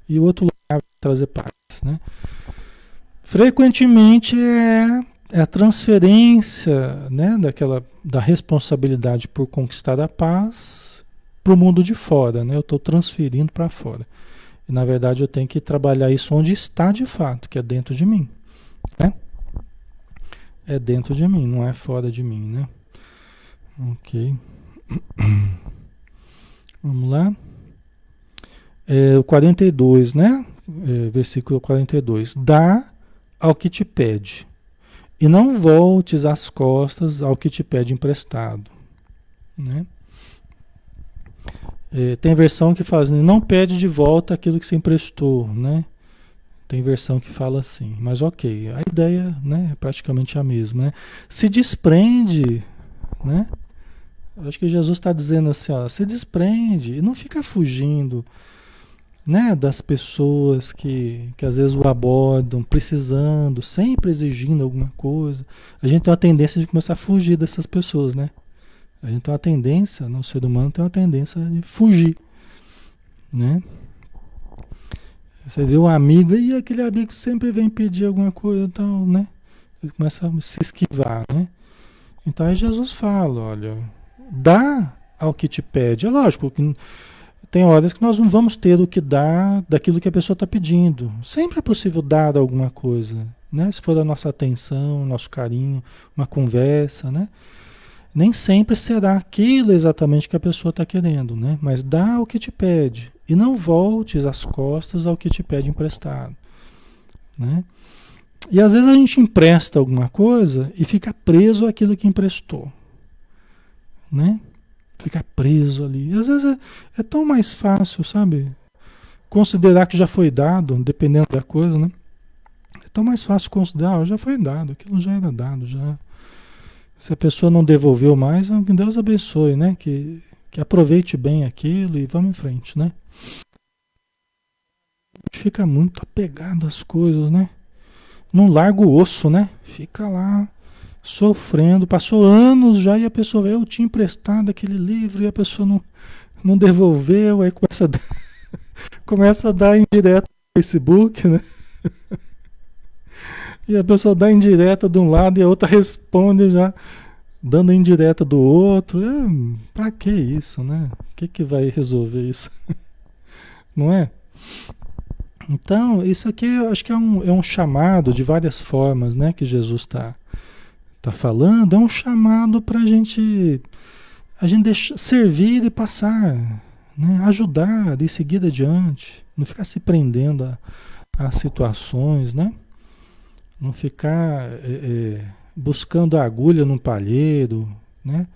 [SPEAKER 1] E o outro lugar vai trazer paz, né? Frequentemente é é a transferência né, daquela, da responsabilidade por conquistar a paz para o mundo de fora. Né? Eu estou transferindo para fora. E na verdade eu tenho que trabalhar isso onde está de fato, que é dentro de mim. Né? É dentro de mim, não é fora de mim. Né? Ok. Vamos lá. É, o 42, né? É, versículo 42. Dá ao que te pede e não voltes as costas ao que te pede emprestado. Né? É, tem versão que fala assim, não pede de volta aquilo que você emprestou, né? Tem versão que fala assim, mas ok, a ideia né, é praticamente a mesma. Né? Se desprende, né? Acho que Jesus está dizendo assim, ó, se desprende e não fica fugindo né, das pessoas que, que às vezes o abordam, precisando, sempre exigindo alguma coisa. A gente tem uma tendência de começar a fugir dessas pessoas, né? A gente tem uma tendência, no ser humano tem uma tendência de fugir, né? Você vê um amigo e aquele amigo sempre vem pedir alguma coisa tal, né? Ele começa a se esquivar, né? Então aí Jesus fala, olha, dá ao que te pede. É lógico que tem horas que nós não vamos ter o que dar daquilo que a pessoa está pedindo. Sempre é possível dar alguma coisa, né? Se for a nossa atenção, nosso carinho, uma conversa, né? Nem sempre será aquilo exatamente que a pessoa está querendo, né? Mas dá o que te pede e não voltes as costas ao que te pede emprestado, né? E às vezes a gente empresta alguma coisa e fica preso àquilo que emprestou, né? ficar preso ali. Às vezes é, é, tão mais fácil, sabe? Considerar que já foi dado, dependendo da coisa, né? É tão mais fácil considerar, ah, já foi dado, aquilo já era dado, já. Se a pessoa não devolveu mais, ah, que Deus abençoe, né? Que, que aproveite bem aquilo e vamos em frente, né? Fica muito apegado às coisas, né? Não larga o osso, né? Fica lá sofrendo, passou anos já e a pessoa, eu tinha emprestado aquele livro e a pessoa não, não devolveu, aí começa a dar, começa a dar indireta no Facebook, né? E a pessoa dá indireta de um lado e a outra responde já dando indireta do outro. É, pra que isso, né? O que, que vai resolver isso? não é? Então, isso aqui eu acho que é um, é um chamado de várias formas, né? Que Jesus está tá falando. É um chamado para a gente, a gente deixar, servir e passar, né? ajudar e seguir adiante. Não ficar se prendendo a, a situações, né? Não ficar é, buscando a agulha no palheiro, né?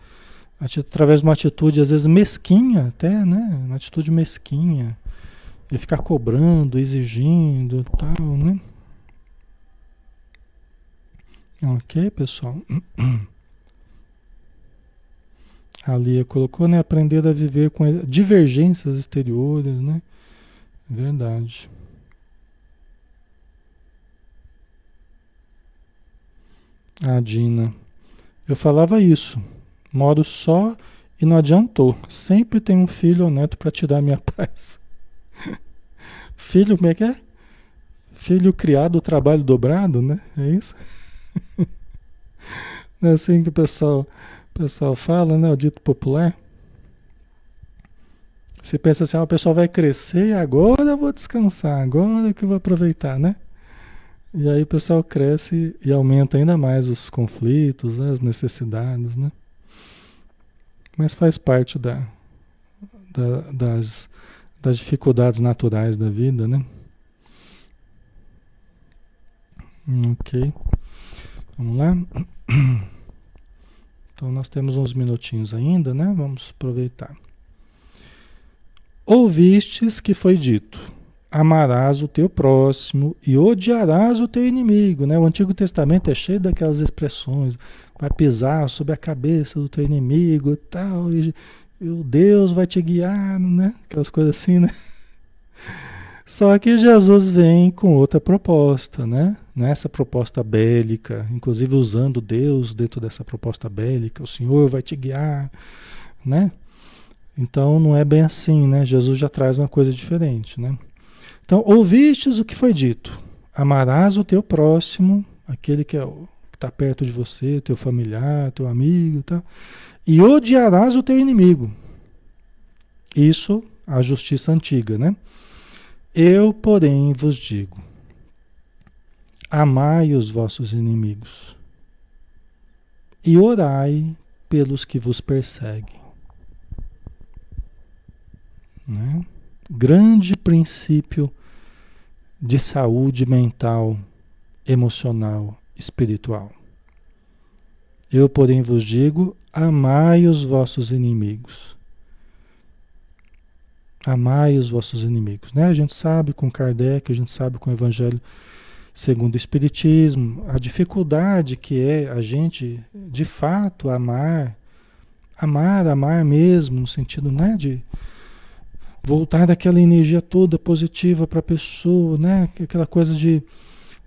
[SPEAKER 1] Através de uma atitude, às vezes, mesquinha até, né? Uma atitude mesquinha e ficar cobrando, exigindo tal, né? Ok, pessoal? A Lia colocou, né? Aprender a viver com divergências exteriores, né? Verdade. A Dina. Eu falava isso. Moro só e não adiantou. Sempre tem um filho ou neto para te dar minha paz. Filho, como é que é? Filho criado, trabalho dobrado, né? É isso? Não é assim que o pessoal, o pessoal fala, né? O dito popular. Você pensa assim, ah, o pessoal vai crescer, agora eu vou descansar, agora que eu vou aproveitar, né? E aí o pessoal cresce e aumenta ainda mais os conflitos, né? as necessidades, né? Mas faz parte da, da das, das dificuldades naturais da vida, né? Ok. Vamos lá. Então nós temos uns minutinhos ainda, né? Vamos aproveitar. Ouvistes que foi dito: amarás o teu próximo e odiarás o teu inimigo, né? O Antigo Testamento é cheio daquelas expressões, vai pisar sobre a cabeça do teu inimigo e tal, e o Deus vai te guiar, né? Aquelas coisas assim, né? Só que Jesus vem com outra proposta, né? Nessa proposta bélica, inclusive usando Deus dentro dessa proposta bélica, o Senhor vai te guiar, né? Então não é bem assim, né? Jesus já traz uma coisa diferente, né? Então, ouvistes o que foi dito: amarás o teu próximo, aquele que é está perto de você, teu familiar, teu amigo, tá? e odiarás o teu inimigo. Isso, a justiça antiga, né? Eu, porém, vos digo: amai os vossos inimigos e orai pelos que vos perseguem. Né? Grande princípio de saúde mental, emocional, espiritual. Eu, porém, vos digo: amai os vossos inimigos. Amai os vossos inimigos. Né? A gente sabe com Kardec, a gente sabe com o Evangelho segundo o Espiritismo, a dificuldade que é a gente, de fato, amar, amar, amar mesmo, no sentido né, de voltar daquela energia toda positiva para a pessoa, né? aquela coisa de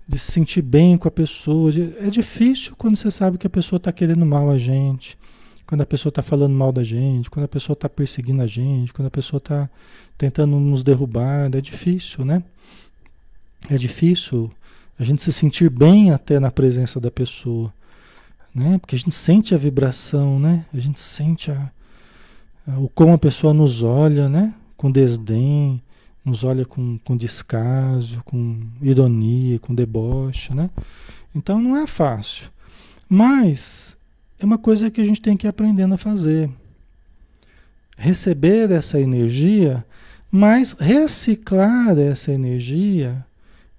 [SPEAKER 1] de se sentir bem com a pessoa. É difícil quando você sabe que a pessoa está querendo mal a gente, quando a pessoa está falando mal da gente, quando a pessoa está perseguindo a gente, quando a pessoa está tentando nos derrubar. É difícil, né? É difícil a gente se sentir bem até na presença da pessoa, né? Porque a gente sente a vibração, né? A gente sente a, a, o como a pessoa nos olha, né? Com desdém, nos olha com, com descaso, com ironia, com deboche, né? Então não é fácil. Mas é uma coisa que a gente tem que ir aprendendo a fazer. Receber essa energia, mas reciclar essa energia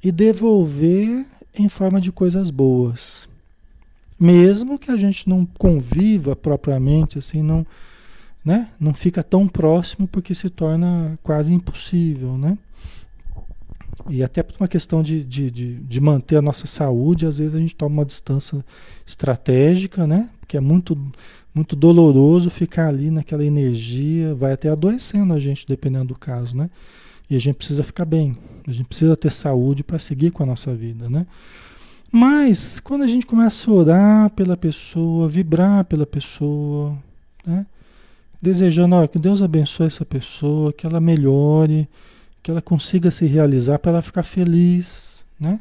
[SPEAKER 1] e devolver em forma de coisas boas. Mesmo que a gente não conviva propriamente, assim, não, né? Não fica tão próximo porque se torna quase impossível, né? E até por uma questão de, de, de, de, manter a nossa saúde, às vezes a gente toma uma distância estratégica, né? Porque é muito, muito doloroso ficar ali naquela energia, vai até adoecendo a gente, dependendo do caso, né? E a gente precisa ficar bem, a gente precisa ter saúde para seguir com a nossa vida, né? Mas quando a gente começa a orar pela pessoa, vibrar pela pessoa, né? desejando ó, que Deus abençoe essa pessoa, que ela melhore, que ela consiga se realizar para ela ficar feliz, né?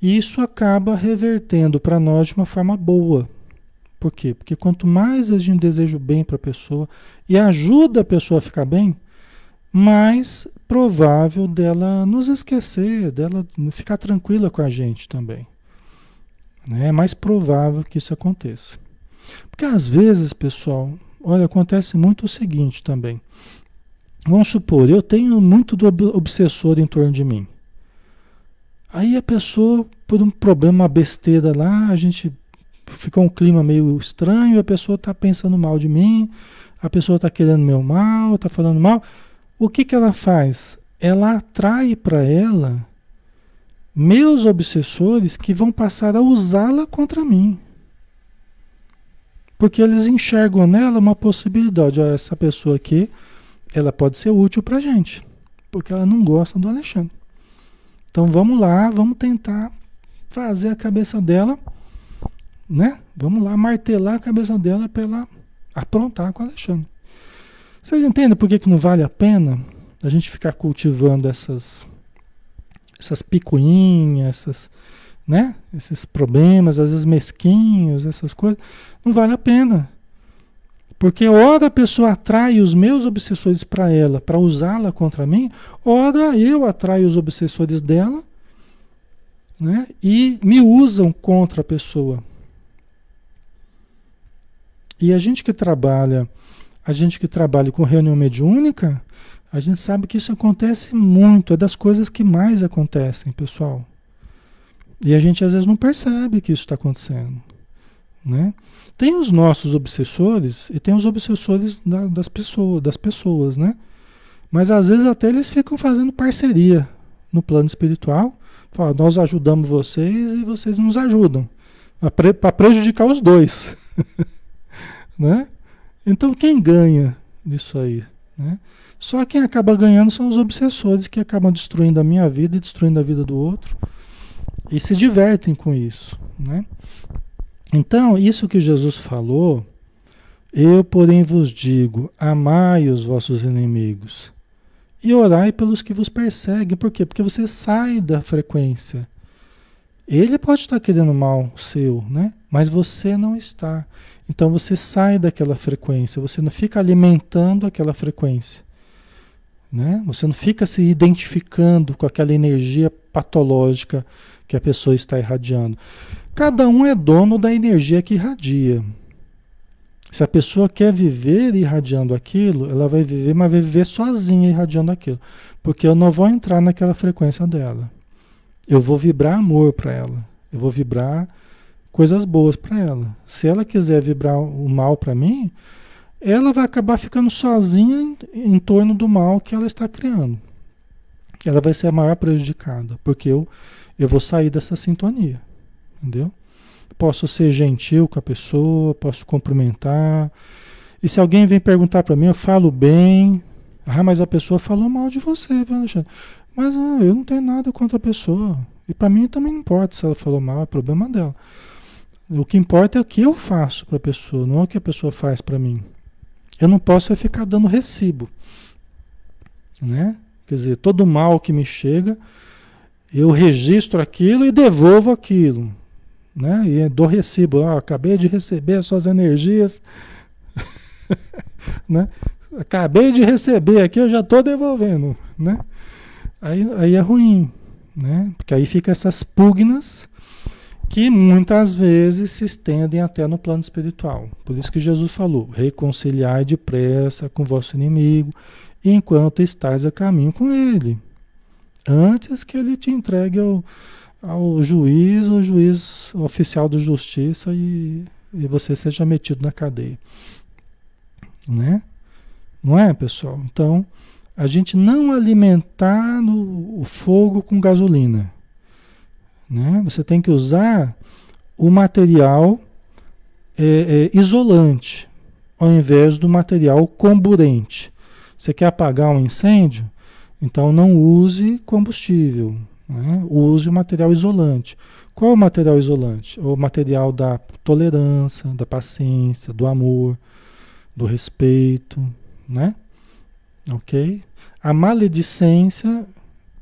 [SPEAKER 1] E isso acaba revertendo para nós de uma forma boa. Por quê? Porque quanto mais a gente deseja o bem para a pessoa e ajuda a pessoa a ficar bem, mais provável dela nos esquecer, dela ficar tranquila com a gente também. Né? É mais provável que isso aconteça. Porque às vezes, pessoal, olha, acontece muito o seguinte também. Vamos supor, eu tenho muito do obsessor em torno de mim. Aí a pessoa, por um problema, uma besteira lá, a gente fica um clima meio estranho, a pessoa está pensando mal de mim, a pessoa está querendo meu mal, está falando mal. O que, que ela faz? Ela atrai para ela meus obsessores que vão passar a usá-la contra mim. Porque eles enxergam nela uma possibilidade. Olha, essa pessoa aqui, ela pode ser útil para gente. Porque ela não gosta do Alexandre. Então vamos lá, vamos tentar fazer a cabeça dela, né? Vamos lá martelar a cabeça dela para ela aprontar com o Alexandre. Vocês entendem por que, que não vale a pena a gente ficar cultivando essas essas picuinhas, essas, né? Esses problemas, às vezes mesquinhos, essas coisas, não vale a pena. Porque ora a pessoa atrai os meus obsessores para ela, para usá-la contra mim, ora eu atraio os obsessores dela, né? E me usam contra a pessoa. E a gente que trabalha, a gente que trabalha com reunião mediúnica, a gente sabe que isso acontece muito, é das coisas que mais acontecem, pessoal. E a gente às vezes não percebe que isso está acontecendo. Né? Tem os nossos obsessores e tem os obsessores da, das, pessoas, das pessoas, né? Mas às vezes até eles ficam fazendo parceria no plano espiritual. Fala, nós ajudamos vocês e vocês nos ajudam. Para prejudicar os dois. né? Então quem ganha disso aí? Né? Só quem acaba ganhando são os obsessores que acabam destruindo a minha vida e destruindo a vida do outro e se divertem com isso, né? Então, isso que Jesus falou, eu, porém, vos digo: amai os vossos inimigos e orai pelos que vos perseguem. Por quê? Porque você sai da frequência. Ele pode estar querendo mal seu, né? Mas você não está. Então você sai daquela frequência, você não fica alimentando aquela frequência. Né? Você não fica se identificando com aquela energia patológica que a pessoa está irradiando. Cada um é dono da energia que irradia. Se a pessoa quer viver irradiando aquilo, ela vai viver, mas vai viver sozinha irradiando aquilo. Porque eu não vou entrar naquela frequência dela. Eu vou vibrar amor para ela. Eu vou vibrar coisas boas para ela. Se ela quiser vibrar o mal para mim, ela vai acabar ficando sozinha em, em, torno do mal que ela está criando. Ela vai ser a maior prejudicada, porque eu, eu vou sair dessa sintonia. Entendeu? Posso ser gentil com a pessoa, posso cumprimentar. E se alguém vem perguntar para mim, eu falo bem. Ah, mas a pessoa falou mal de você, viu, Alexandre? Mas ah, eu não tenho nada contra a pessoa. E para mim também não importa se ela falou mal, é problema dela. O que importa é o que eu faço para a pessoa, não é o que a pessoa faz para mim. Eu não posso é ficar dando recibo. Né? Quer dizer, todo mal que me chega, eu registro aquilo e devolvo aquilo. Né? E dou recibo. Ah, acabei de receber as suas energias. né? Acabei de receber aqui, eu já estou devolvendo. Né? Aí, aí é ruim. Né? Porque aí fica essas pugnas que muitas vezes se estendem até no plano espiritual. Por isso que Jesus falou: reconciliai depressa com vosso inimigo, enquanto estais a caminho com ele, antes que ele te entregue ao, ao juiz, o juiz oficial de justiça e, e você seja metido na cadeia. Né? Não é, pessoal? Então, a gente não alimentar no, o fogo com gasolina. Né? Você tem que usar o material é, é, isolante ao invés do material comburente. Você quer apagar um incêndio? Então não use combustível, né? use o material isolante. Qual é o material isolante? O material da tolerância, da paciência, do amor, do respeito, né? Ok? A maledicência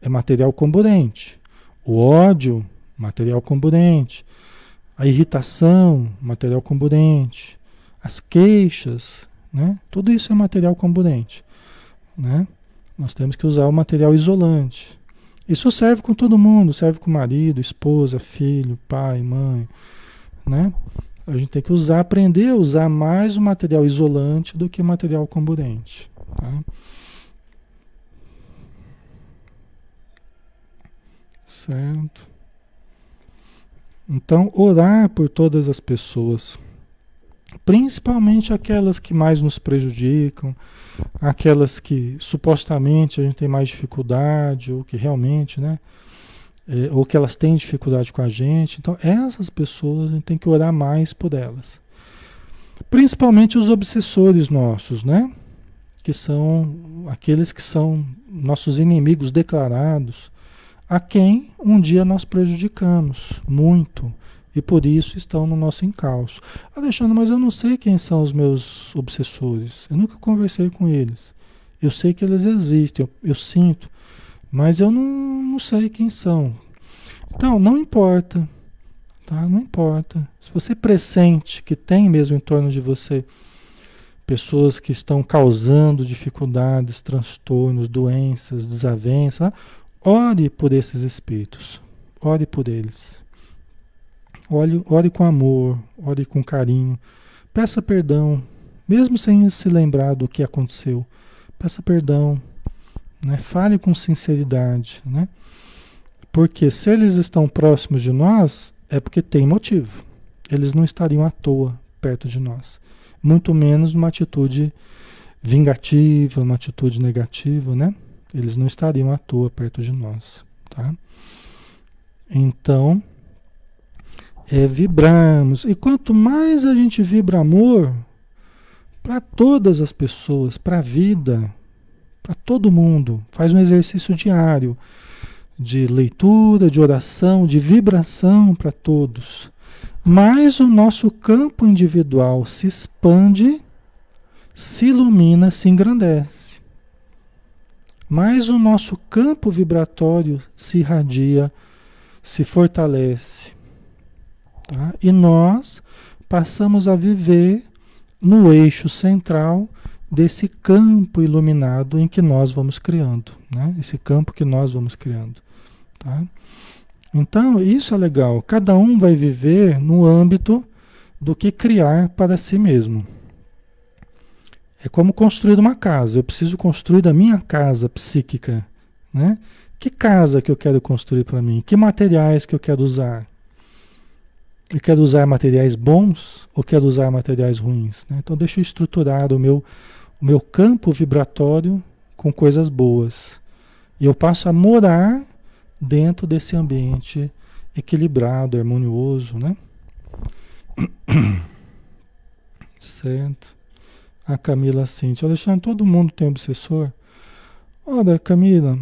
[SPEAKER 1] é material comburente. O ódio material comburente. A irritação, material comburente. As queixas, né? Tudo isso é material comburente, né? Nós temos que usar o material isolante. Isso serve com todo mundo, serve com marido, esposa, filho, pai, mãe, né? A gente tem que usar, aprender a usar mais o material isolante do que o material comburente. Tá? Certo. Então, orar por todas as pessoas, principalmente aquelas que mais nos prejudicam, aquelas que supostamente a gente tem mais dificuldade, ou que realmente, né? É, ou que elas têm dificuldade com a gente. Então, essas pessoas a gente tem que orar mais por elas. Principalmente os obsessores nossos, né? Que são aqueles que são nossos inimigos declarados, a quem um dia nós prejudicamos muito e por isso estão no nosso encalço. Alexandre, mas eu não sei quem são os meus obsessores. Eu nunca conversei com eles. Eu sei que eles existem, eu, eu sinto, mas eu não, não sei quem são. Então, não importa, tá? Não importa. Se você pressente que tem mesmo em torno de você pessoas que estão causando dificuldades, transtornos, doenças, desavenças, ore por esses espíritos. Ore por eles. Ore, ore com amor, ore com carinho. Peça perdão, mesmo sem se lembrar do que aconteceu. Peça perdão, né? Fale com sinceridade, né? Porque se eles estão próximos de nós, é porque tem motivo. Eles não estariam à toa perto de nós. Muito menos uma atitude vingativa, uma atitude negativa, né? Eles não estariam à toa perto de nós, tá? Então, é vibrarmos. E quanto mais a gente vibra amor para todas as pessoas, para a vida, para todo mundo, faz um exercício diário de leitura, de oração, de vibração para todos. Mais o nosso campo individual se expande, se ilumina, se engrandece. Mais o nosso campo vibratório se irradia, se fortalece. Tá? E nós passamos a viver no eixo central desse campo iluminado em que nós vamos criando, né? Esse campo que nós vamos criando, tá? Então, isso é legal. Cada um vai viver no âmbito do que criar para si mesmo. É como construir uma casa. Eu preciso construir da minha casa psíquica, né? Que casa que eu quero construir para mim? Que materiais que eu quero usar? Eu quero usar materiais bons ou quero usar materiais ruins? Né? Então deixa eu estruturar o meu o meu campo vibratório com coisas boas. E eu passo a morar dentro desse ambiente equilibrado, harmonioso, né? Certo. A Camila Cintia. Alexandre, todo mundo tem obsessor? Olha, Camila,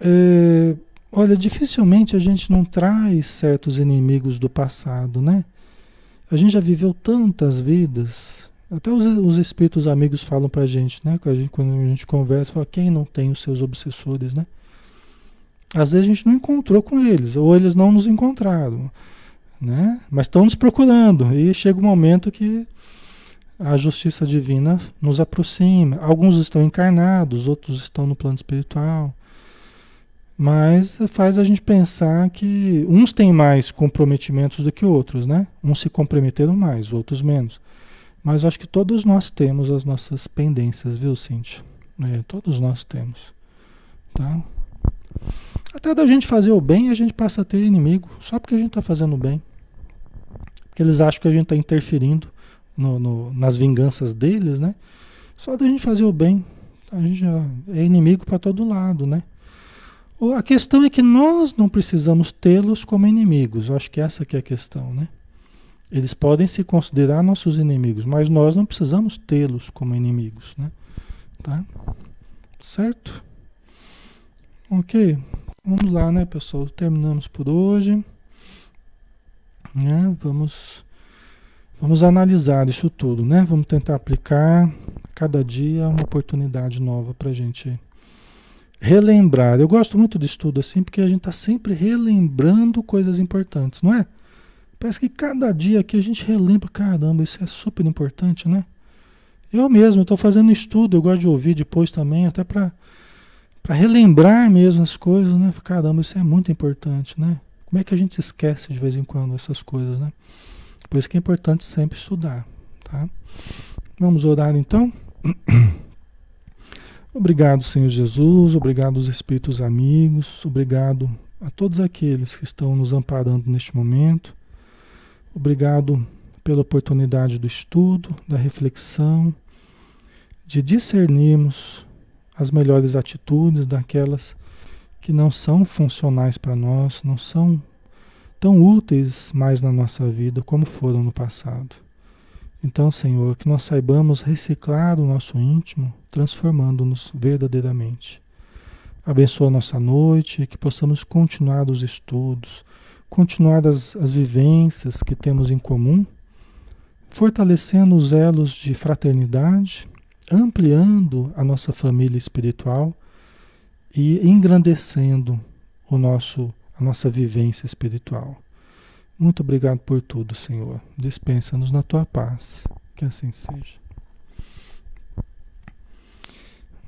[SPEAKER 1] é, olha, dificilmente a gente não traz certos inimigos do passado, né? A gente já viveu tantas vidas, até os, os espíritos amigos falam pra gente, né? Quando a gente, quando a gente conversa, fala, quem não tem os seus obsessores, né? Às vezes a gente não encontrou com eles, ou eles não nos encontraram, né? Mas estão nos procurando, e chega um momento que a justiça divina nos aproxima. Alguns estão encarnados, outros estão no plano espiritual. Mas faz a gente pensar que uns têm mais comprometimentos do que outros, né? Uns se comprometeram mais, outros menos. Mas acho que todos nós temos as nossas pendências, viu, Cintia? É, todos nós temos. Tá? Até da gente fazer o bem, a gente passa a ter inimigo, só porque a gente está fazendo o bem. Porque eles acham que a gente está interferindo no, no, nas vinganças deles, né? Só da gente fazer o bem, a gente já é inimigo para todo lado, né? A questão é que nós não precisamos tê-los como inimigos. Eu acho que essa que é a questão, né? Eles podem se considerar nossos inimigos, mas nós não precisamos tê-los como inimigos, né? Tá? Certo? Ok. Vamos lá, né, pessoal? Terminamos por hoje. Né? Vamos, vamos analisar isso tudo, né? Vamos tentar aplicar cada dia uma oportunidade nova para a gente relembrar. Eu gosto muito de estudo assim, porque a gente está sempre relembrando coisas importantes, não é? Parece que cada dia aqui a gente relembra, caramba, isso é super importante, né? Eu mesmo estou fazendo estudo, eu gosto de ouvir depois também, até para relembrar mesmo as coisas, né? Caramba, isso é muito importante, né? Como é que a gente esquece de vez em quando essas coisas, né? Por isso que é importante sempre estudar, tá? Vamos orar então? Obrigado, Senhor Jesus, obrigado aos espíritos amigos, obrigado a todos aqueles que estão nos amparando neste momento. Obrigado pela oportunidade do estudo, da reflexão, de discernirmos as melhores atitudes daquelas que não são funcionais para nós, não são tão úteis mais na nossa vida como foram no passado. Então, Senhor, que nós saibamos reciclar o nosso íntimo, transformando-nos verdadeiramente. Abençoa a nossa noite, que possamos continuar os estudos, continuar as, as vivências que temos em comum, fortalecendo os elos de fraternidade, ampliando a nossa família espiritual e engrandecendo o nosso, a nossa vivência espiritual. Muito obrigado por tudo, Senhor. Dispensa-nos na tua paz. Que assim seja.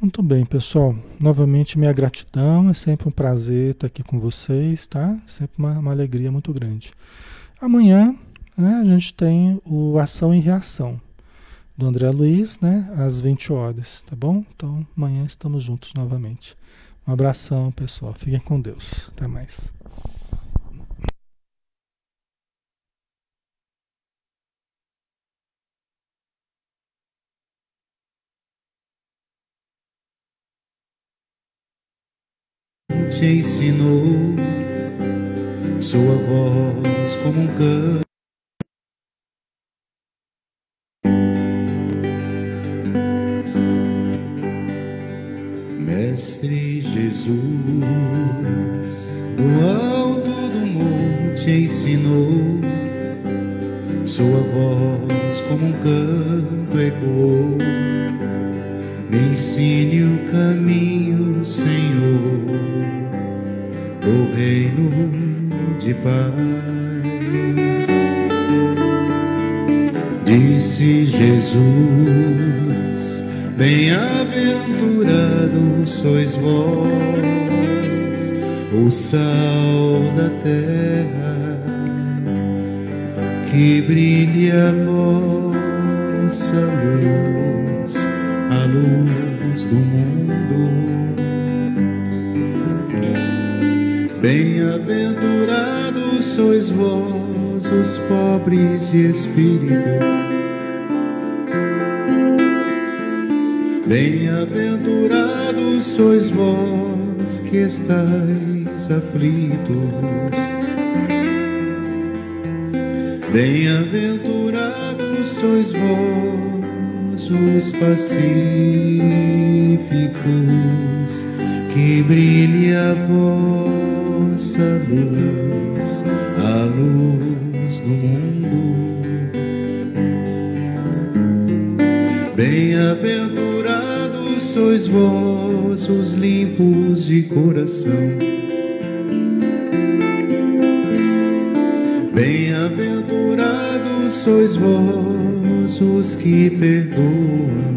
[SPEAKER 1] Muito bem, pessoal. Novamente, minha gratidão. É sempre um prazer estar aqui com vocês, tá? Sempre uma, uma alegria muito grande. Amanhã né, a gente tem o Ação e Reação do André Luiz, né? Às 20 horas, tá bom? Então, amanhã estamos juntos novamente. Um abração, pessoal. Fiquem com Deus. Até mais.
[SPEAKER 2] Te ensinou sua voz como um canto. Mestre Jesus, do alto do monte ensinou, sua voz como um canto ecoou. Me ensine o caminho, Senhor do reino de paz. Disse Jesus: Bem-aventurados sois vós, o sal da terra, que brilhe a vossa luz, luz do mundo Bem-aventurados sois vós, os pobres de espírito. Bem-aventurados sois vós que estáis aflitos. Bem-aventurados sois vós, os pacíficos, que brilhe a vossa luz, a luz do mundo. Bem-aventurados sois vós, os limpos de coração. Bem-aventurados sois vós, os que perdoam.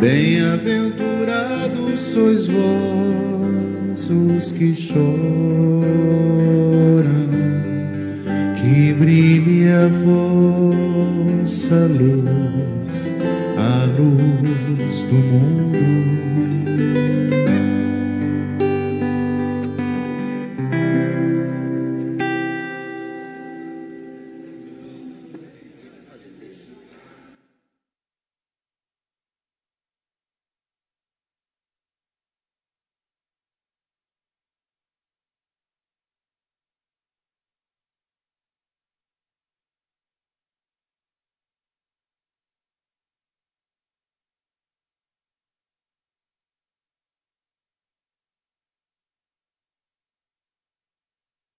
[SPEAKER 2] Bem-aventurados sois vós os que choram, que brilhe a vossa luz,